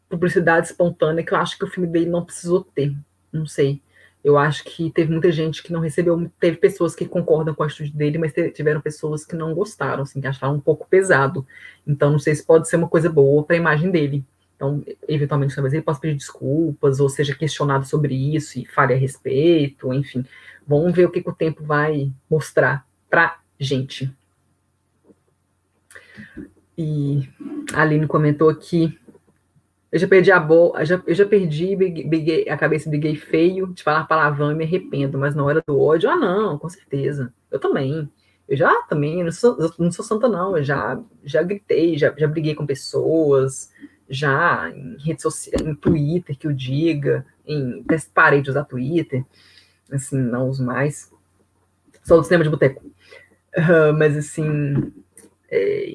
Speaker 2: publicidade espontânea que eu acho que o filme dele não precisou ter, não sei. Eu acho que teve muita gente que não recebeu, teve pessoas que concordam com a atitude dele, mas tiveram pessoas que não gostaram, assim, que acharam um pouco pesado. Então, não sei se pode ser uma coisa boa para a imagem dele. Então, eventualmente, talvez ele possa pedir desculpas, ou seja questionado sobre isso e fale a respeito, enfim. Vamos ver o que, que o tempo vai mostrar para gente. E a Aline comentou aqui eu já perdi a bola, já, eu já perdi a cabeça briguei feio de falar palavrão e me arrependo, mas na hora do ódio, ah, não, com certeza. Eu também. Eu já também, eu não sou, eu não sou santa, não. Eu já, já gritei, já, já briguei com pessoas, já em rede social, em Twitter, que eu diga, em parei de usar Twitter, assim, não uso mais. Só do cinema de boteco. Uh, mas assim, é,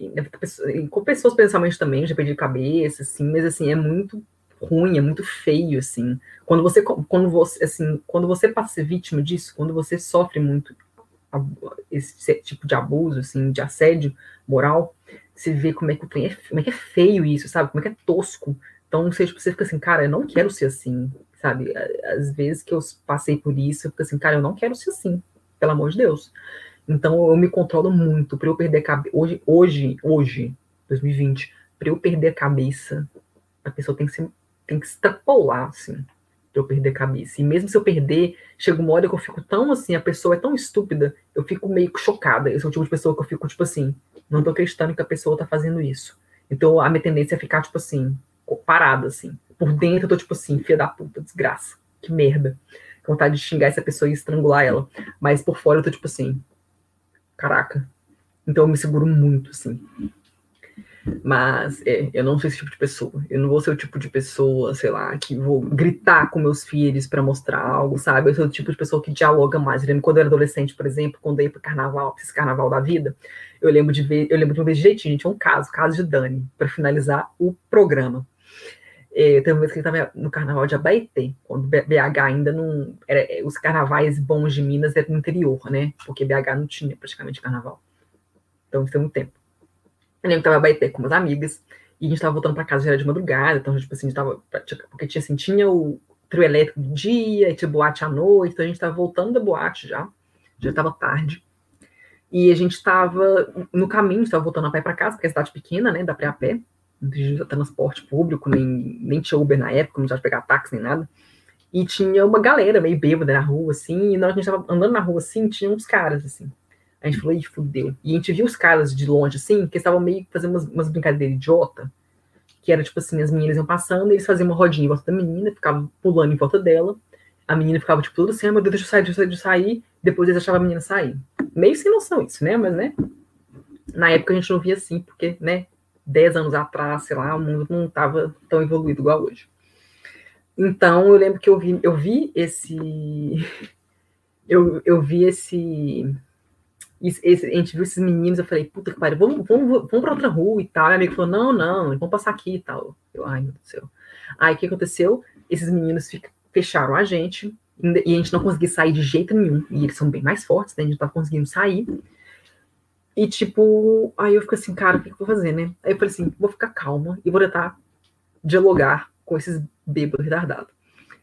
Speaker 2: com pessoas pensamento também, já perdi cabeça, assim, mas assim, é muito ruim, é muito feio, assim. Quando você, quando você, assim, quando você passa vítima disso, quando você sofre muito esse tipo de abuso, assim, de assédio moral, você vê como é que o trem é, como é que é feio isso, sabe? Como é que é tosco. Então, você, tipo, você fica assim, cara, eu não quero ser assim, sabe? Às vezes que eu passei por isso, eu fico assim, cara, eu não quero ser assim, pelo amor de Deus. Então eu me controlo muito para eu perder a cabeça. Hoje, hoje, hoje, 2020, para eu perder a cabeça, a pessoa tem que se, tem que extrapolar, assim, para eu perder a cabeça. E mesmo se eu perder, chega uma hora que eu fico tão assim, a pessoa é tão estúpida, eu fico meio chocada. Eu sou o tipo de pessoa que eu fico, tipo assim, não tô acreditando que a pessoa tá fazendo isso. Então a minha tendência é ficar, tipo assim, parada, assim. Por dentro eu tô, tipo assim, filha da puta, desgraça. Que merda. Vontade de xingar essa pessoa e estrangular ela. Mas por fora eu tô, tipo assim, caraca. Então eu me seguro muito, assim. Mas é, eu não sou esse tipo de pessoa. Eu não vou ser o tipo de pessoa, sei lá, que vou gritar com meus filhos para mostrar algo, sabe? Eu sou o tipo de pessoa que dialoga mais. Eu lembro quando eu era adolescente, por exemplo, quando eu ia pro carnaval, esse carnaval da vida, eu lembro de ver, eu lembro de uma vez direitinho, gente, um caso, caso de Dani, para finalizar o programa. É, teve uma vez que ele estava no carnaval de Abaeté, quando BH ainda não. Era, é, os carnavais bons de Minas eram no interior, né? Porque BH não tinha praticamente carnaval. Então isso tem muito tempo. Eu lembro que estava em Abaeté com umas amigas, e a gente estava voltando para casa, já era de madrugada, então, tipo assim, a gente tava. Porque tinha assim, tinha o trio elétrico de dia, e tinha boate à noite, então a gente estava voltando da boate já, já estava tarde. E a gente estava no caminho, estava voltando a pé para casa, porque é cidade pequena, né? Dá ir a pé tinha transporte público, nem, nem tinha Uber na época, não tinha pegar táxi nem nada. E tinha uma galera meio bêbada na rua, assim, e na hora que a gente tava andando na rua, assim, tinha uns caras, assim. A gente falou, ih, fudeu. E a gente viu os caras de longe, assim, que estavam meio fazendo umas, umas brincadeiras idiota, que era tipo assim, as meninas iam passando, eles faziam uma rodinha em volta da menina, ficavam pulando em volta dela, a menina ficava tipo tudo assim, ah, meu Deus, deixa eu sair, deixa eu sair, deixa eu sair, depois eles achavam a menina sair. Meio sem noção isso, né, mas né, na época a gente não via assim, porque, né, 10 anos atrás, sei lá, o mundo não estava tão evoluído igual hoje. Então, eu lembro que eu vi, eu vi esse. Eu, eu vi esse, esse, A gente viu esses meninos, eu falei, puta que pariu, vamos, vamos, vamos para outra rua e tal. Meu amigo falou, não, não, vamos passar aqui e tal. Eu, ai, meu Deus do céu. Aí o que aconteceu? Esses meninos fecharam a gente e a gente não conseguia sair de jeito nenhum. E eles são bem mais fortes, né? A gente não tá conseguindo sair. E, tipo, aí eu fico assim, cara, o que, eu vou fazer, né? Aí eu falei assim, vou ficar calma e vou tentar dialogar com esses bêbados retardados.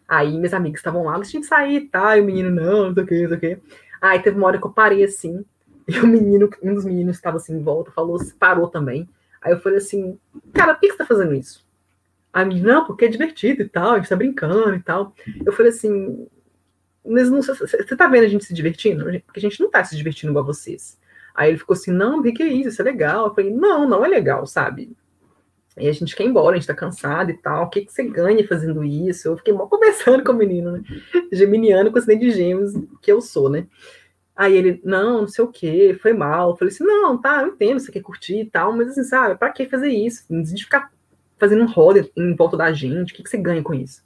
Speaker 2: Aí meus amigos estavam lá, eles tinham que sair tá, e o menino, não, não sei o que, não sei o que. Aí teve uma hora que eu parei assim, e o menino, um dos meninos que estava assim em volta, falou, parou também. Aí eu falei assim, cara, por que você tá fazendo isso? Aí me não, porque é divertido e tal, a gente tá brincando e tal. Eu falei assim, mas não, você tá vendo a gente se divertindo? Porque a gente não tá se divertindo igual vocês. Aí ele ficou assim, não, o que é isso? Isso é legal. Eu falei, não, não é legal, sabe? E a gente quer ir embora, a gente tá cansado e tal. O que, que você ganha fazendo isso? Eu fiquei mal conversando com o menino, né? Geminiano com acidente de gêmeos, que eu sou, né? Aí ele, não, não sei o que, foi mal. Eu falei assim, não, tá, eu entendo, você quer curtir e tal, mas assim, sabe, pra que fazer isso? Não de ficar fazendo um roda em volta da gente, o que, que você ganha com isso?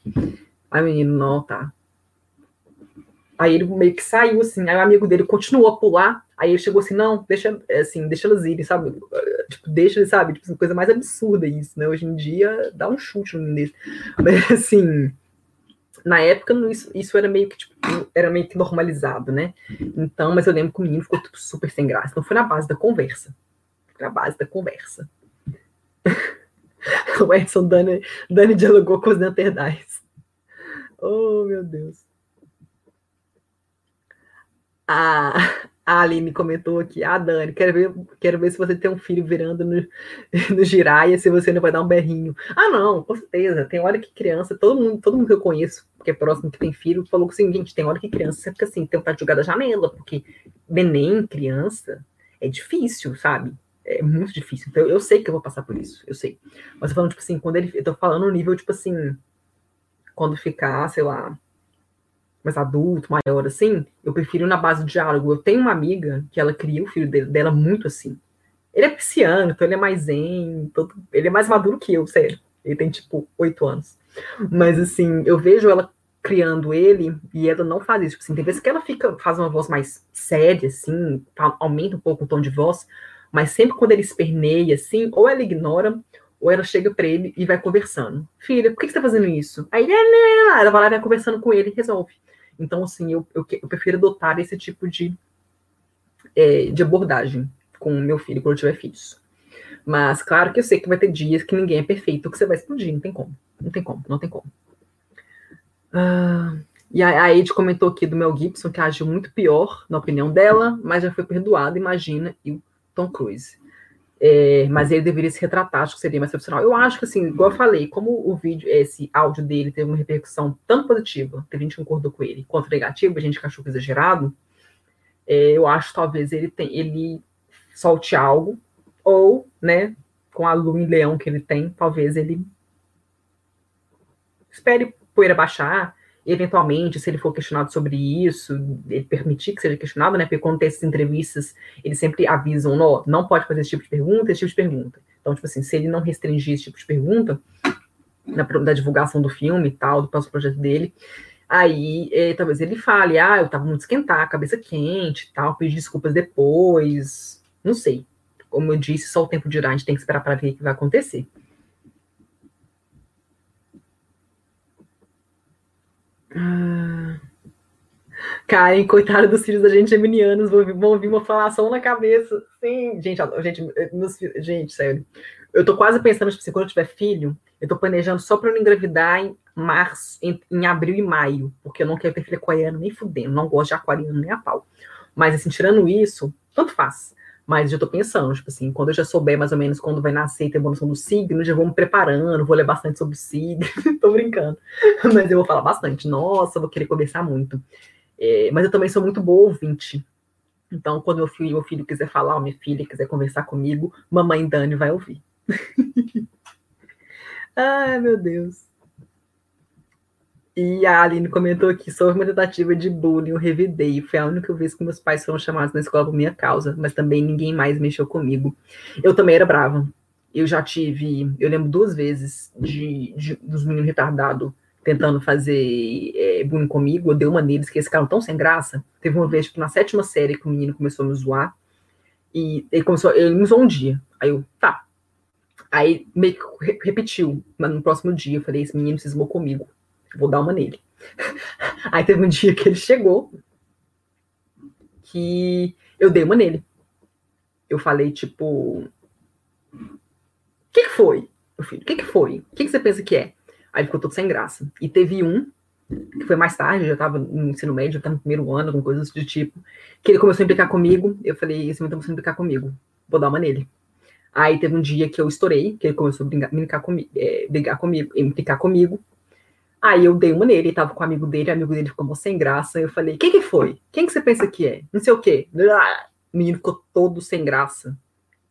Speaker 2: Aí o menino, não, tá. Aí ele meio que saiu, assim, aí o amigo dele continuou a pular, aí ele chegou assim, não, deixa, assim, deixa elas irem, sabe? Tipo, deixa, sabe? Tipo, coisa mais absurda isso, né? Hoje em dia, dá um chute no menino Mas, assim, na época isso, isso era meio que tipo, era meio que normalizado, né? Então, mas eu lembro que o menino ficou tipo, super sem graça. Então foi na base da conversa. Foi na base da conversa. o Edson Dani, Dani dialogou com os Neandertais. Oh, meu Deus. Ah, a Aline comentou aqui, ah, Dani, quero ver, quero ver se você tem um filho virando no, no giraia, se você não vai dar um berrinho. Ah, não, com certeza. Tem hora que criança, todo mundo, todo mundo que eu conheço, que é próximo, que tem filho, falou o seguinte, tem hora que criança você fica assim, tem vontade de jogar da janela, porque neném, criança, é difícil, sabe? É muito difícil. Então, eu sei que eu vou passar por isso, eu sei. Mas eu falando, tipo assim, quando ele. Eu tô falando no nível, tipo assim, quando ficar, sei lá, mais adulto, maior, assim, eu prefiro na base do diálogo. Eu tenho uma amiga que ela cria o filho dele, dela muito assim. Ele é pisciano, então ele é mais zen, todo, ele é mais maduro que eu, sério. Ele tem, tipo, oito anos. Mas, assim, eu vejo ela criando ele e ela não faz isso. Tipo assim, tem vezes que ela fica, faz uma voz mais séria, assim, aumenta um pouco o tom de voz, mas sempre quando ele esperneia, assim, ou ela ignora, ou ela chega para ele e vai conversando. Filha, por que você tá fazendo isso? Aí ela vai lá vai conversando com ele e resolve. Então, assim, eu, eu, eu prefiro adotar esse tipo de, é, de abordagem com o meu filho quando eu tiver filhos. Mas, claro que eu sei que vai ter dias que ninguém é perfeito, que você vai explodir, não tem como. Não tem como, não tem como. Ah, e a, a Ed comentou aqui do Mel Gibson, que agiu muito pior, na opinião dela, mas já foi perdoado, imagina, e o Tom Cruise. É, mas ele deveria se retratar, acho que seria mais profissional. Eu acho que, assim, igual eu falei, como o vídeo, esse áudio dele teve uma repercussão tanto positiva, teve gente que concordou com ele, quanto negativa, a gente que achou que exagerado, é, eu acho que talvez ele, tem, ele solte algo, ou, né, com a lua em leão que ele tem, talvez ele espere poeira baixar, eventualmente, se ele for questionado sobre isso, ele permitir que seja questionado, né? Porque quando tem essas entrevistas, eles sempre avisam, não, não pode fazer esse tipo de pergunta, esse tipo de pergunta. Então, tipo assim, se ele não restringir esse tipo de pergunta, na, da divulgação do filme e tal, do próximo projeto dele, aí é, talvez ele fale, ah, eu tava muito esquentar, cabeça quente e tal, pedir desculpas depois, não sei. Como eu disse, só o tempo dirá, a gente tem que esperar para ver o que vai acontecer. Ah. Karen, dos filhos da gente geminianos, vão, vão vir uma falação na cabeça. Sim, gente, gente, meus gente, sério. Eu tô quase pensando, tipo assim, quando eu tiver filho, eu tô planejando só pra eu não engravidar em março, em, em abril e maio, porque eu não quero ter filho aquariano nem fudendo, não gosto de aquariano nem a pau. Mas, assim, tirando isso, tanto faz. Mas já tô pensando, tipo assim, quando eu já souber mais ou menos quando vai nascer e ter evolução do signo, já vou me preparando, vou ler bastante sobre o signo, tô brincando. Mas eu vou falar bastante. Nossa, vou querer conversar muito. É, mas eu também sou muito boa ouvinte. Então, quando meu filho, meu filho quiser falar, ou minha filha quiser conversar comigo, mamãe Dani vai ouvir. Ai, meu Deus. E a Aline comentou aqui sobre uma tentativa de bullying, eu revidei. Foi a única vez que meus pais foram chamados na escola por minha causa, mas também ninguém mais mexeu comigo. Eu também era brava. Eu já tive, eu lembro duas vezes de, de dos meninos retardados tentando fazer é, bullying comigo. Eu dei uma neles que eles ficaram tão sem graça. Teve uma vez, tipo, na sétima série, que o menino começou a me zoar. E ele começou, ele me zoou um dia. Aí eu, tá. Aí meio que repetiu. Mas no próximo dia eu falei, esse menino cismou comigo vou dar uma nele. Aí teve um dia que ele chegou que eu dei uma nele. Eu falei, tipo, o que, que foi? meu filho, o que, que foi? O que, que você pensa que é? Aí ficou todo sem graça. E teve um, que foi mais tarde, eu já estava no ensino médio, já no primeiro ano, com coisas do tipo, que ele começou a implicar comigo. Eu falei, esse menino tá começando a implicar comigo, vou dar uma nele. Aí teve um dia que eu estourei, que ele começou a brincar, brincar comigo, é, brigar comigo, implicar comigo. Aí eu dei uma nele, ele tava com o amigo dele, o amigo dele ficou sem graça. Eu falei, quem que foi? Quem que você pensa que é? Não sei o quê. O menino ficou todo sem graça.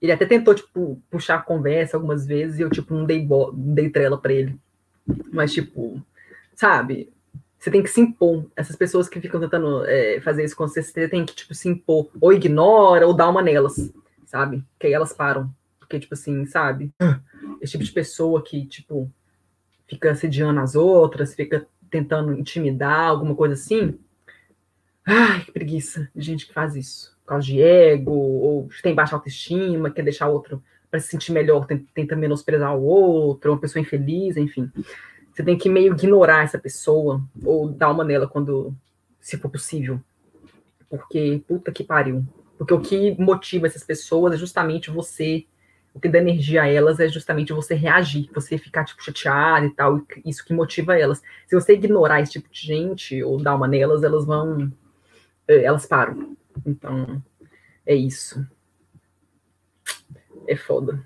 Speaker 2: Ele até tentou, tipo, puxar a conversa algumas vezes e eu, tipo, não dei, bo não dei trela pra ele. Mas, tipo, sabe? Você tem que se impor. Essas pessoas que ficam tentando é, fazer isso com você, você tem que, tipo, se impor. Ou ignora, ou dá uma nelas, sabe? Que aí elas param. Porque, tipo assim, sabe? Esse tipo de pessoa que, tipo, fica assediando as outras, fica tentando intimidar, alguma coisa assim. Ai, que preguiça de gente que faz isso. Por causa de ego, ou tem baixa autoestima, quer deixar outro para se sentir melhor, tenta menosprezar o outro, uma pessoa infeliz, enfim. Você tem que meio ignorar essa pessoa, ou dar uma nela quando, se for possível. Porque, puta que pariu. Porque o que motiva essas pessoas é justamente você o que dá energia a elas é justamente você reagir, você ficar, tipo, chateado e tal, isso que motiva elas. Se você ignorar esse tipo de gente, ou dar uma nelas, elas vão, é, elas param. Então, é isso. É foda.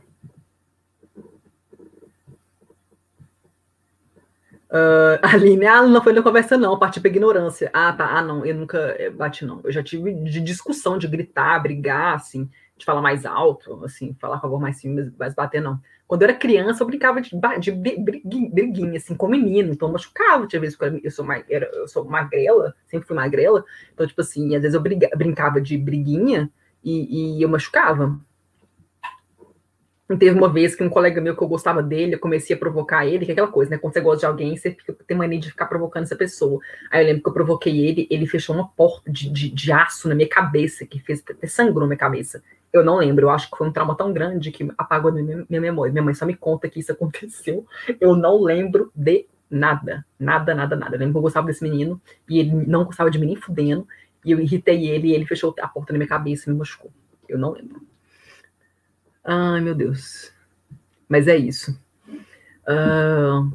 Speaker 2: Uh, Aline, ah, não foi na conversa, não, parti pra ignorância. Ah, tá. Ah, não, eu nunca é, bati, não. Eu já tive de discussão, de gritar, brigar, assim de falar mais alto, assim, falar com a voz mais firme, mas bater não. Quando eu era criança, eu brincava de, de briguinha, assim, com menino, então eu machucava, tinha vezes que eu sou, mais, eu sou magrela, sempre fui magrela, então, tipo assim, às vezes eu briga, brincava de briguinha e, e eu machucava. Teve uma vez que um colega meu que eu gostava dele, eu comecei a provocar ele, que é aquela coisa, né? Quando você gosta de alguém, você fica, tem mania de ficar provocando essa pessoa. Aí eu lembro que eu provoquei ele, ele fechou uma porta de, de, de aço na minha cabeça, que fez até sangrou minha cabeça. Eu não lembro, eu acho que foi um trauma tão grande que apagou minha, minha memória. Minha mãe só me conta que isso aconteceu. Eu não lembro de nada, nada, nada, nada. Eu lembro que eu gostava desse menino e ele não gostava de mim nem fudendo. E eu irritei ele e ele fechou a porta na minha cabeça e me machucou. Eu não lembro. Ai, meu Deus. Mas é isso. Uh...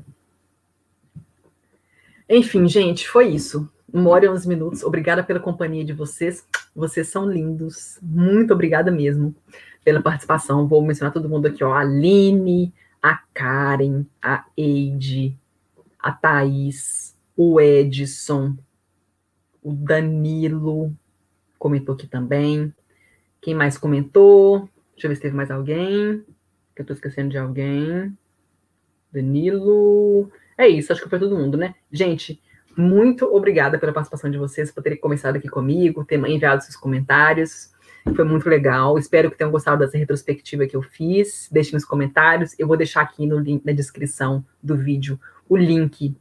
Speaker 2: Enfim, gente, foi isso. Uma hora e uns minutos. Obrigada pela companhia de vocês. Vocês são lindos. Muito obrigada mesmo pela participação. Vou mencionar todo mundo aqui, ó. A Aline, a Karen, a Eide, a Thaís, o Edson, o Danilo comentou aqui também. Quem mais comentou? Deixa eu ver se teve mais alguém. Que eu tô esquecendo de alguém. Danilo. É isso, acho que foi todo mundo, né? Gente, muito obrigada pela participação de vocês, por terem começado aqui comigo, ter enviado seus comentários. Foi muito legal. Espero que tenham gostado dessa retrospectiva que eu fiz. Deixem nos comentários. Eu vou deixar aqui no link, na descrição do vídeo o link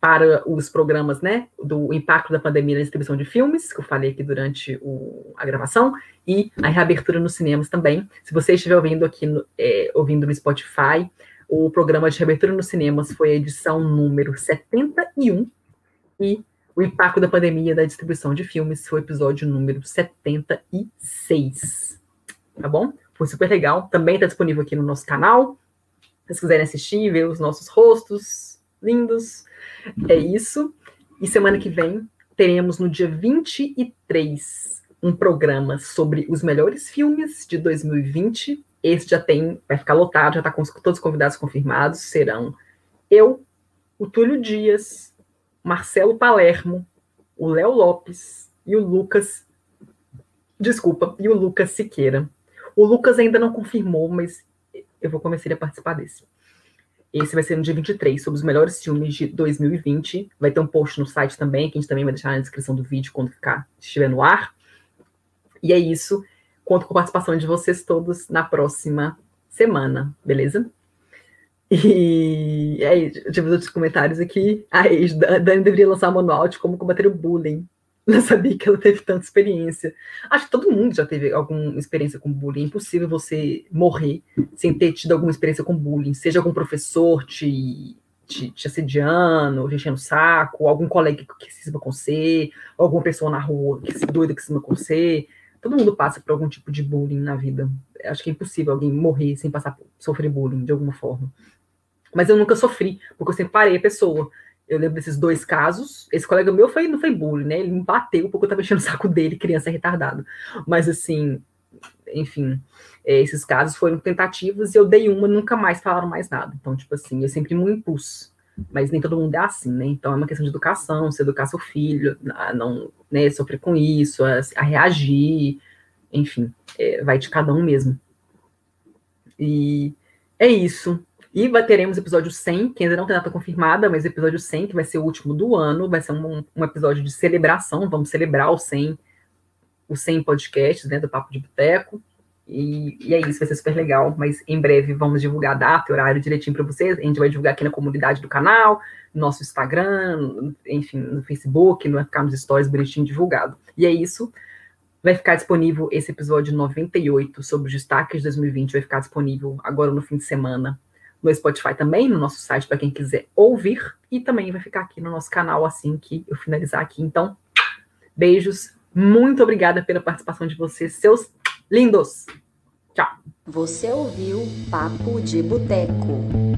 Speaker 2: para os programas, né, do impacto da pandemia na distribuição de filmes, que eu falei aqui durante o, a gravação, e a reabertura nos cinemas também. Se você estiver ouvindo aqui, no, é, ouvindo no Spotify, o programa de reabertura nos cinemas foi a edição número 71, e o impacto da pandemia da distribuição de filmes foi o episódio número 76. Tá bom? Foi super legal. Também está disponível aqui no nosso canal. Se vocês quiserem assistir, ver os nossos rostos lindos, é isso. E semana que vem teremos no dia 23 um programa sobre os melhores filmes de 2020. Esse já tem, vai ficar lotado, já está com todos os convidados confirmados. Serão eu, o Túlio Dias, Marcelo Palermo, o Léo Lopes e o Lucas. Desculpa, e o Lucas Siqueira. O Lucas ainda não confirmou, mas eu vou começar a participar desse. Esse vai ser no dia 23, sobre os melhores filmes de 2020. Vai ter um post no site também, que a gente também vai deixar na descrição do vídeo quando ficar, estiver no ar. E é isso. Conto com a participação de vocês todos na próxima semana, beleza? E aí, tive outros comentários aqui. A Dani deveria lançar um manual de como combater o bullying. Não sabia que ela teve tanta experiência. Acho que todo mundo já teve alguma experiência com bullying. É impossível você morrer sem ter tido alguma experiência com bullying. Seja algum professor te, te, te assediando, te enchendo o saco, algum colega que se cima com você, alguma pessoa na rua que se doida que se cima com você. Todo mundo passa por algum tipo de bullying na vida. Acho que é impossível alguém morrer sem passar sofrer bullying de alguma forma. Mas eu nunca sofri, porque eu sempre parei a pessoa. Eu lembro desses dois casos. Esse colega meu foi, não foi bullying, né? Ele me bateu porque eu tava enchendo o saco dele, criança retardada. Mas assim, enfim, é, esses casos foram tentativas e eu dei uma nunca mais falaram mais nada. Então, tipo assim, eu sempre me impus. Mas nem todo mundo é assim, né? Então é uma questão de educação, se educar seu filho, a não né, sofrer com isso, a, a reagir, enfim, é, vai de cada um mesmo. E é isso. E teremos episódio 100, que ainda não tem data confirmada, mas episódio 100, que vai ser o último do ano, vai ser um, um episódio de celebração, vamos celebrar o 100, os 100 podcasts, né, do Papo de Boteco. E, e, é isso, vai ser super legal. Mas em breve vamos divulgar a data e horário direitinho para vocês. A gente vai divulgar aqui na comunidade do canal, no nosso Instagram, enfim, no Facebook, vai ficar nos stories bonitinho divulgado. E é isso. Vai ficar disponível esse episódio 98 sobre os destaques de 2020. Vai ficar disponível agora no fim de semana no Spotify também, no nosso site, para quem quiser ouvir. E também vai ficar aqui no nosso canal assim que eu finalizar aqui. Então, beijos. Muito obrigada pela participação de vocês, seus lindos. Tchau.
Speaker 1: Você ouviu Papo de Boteco.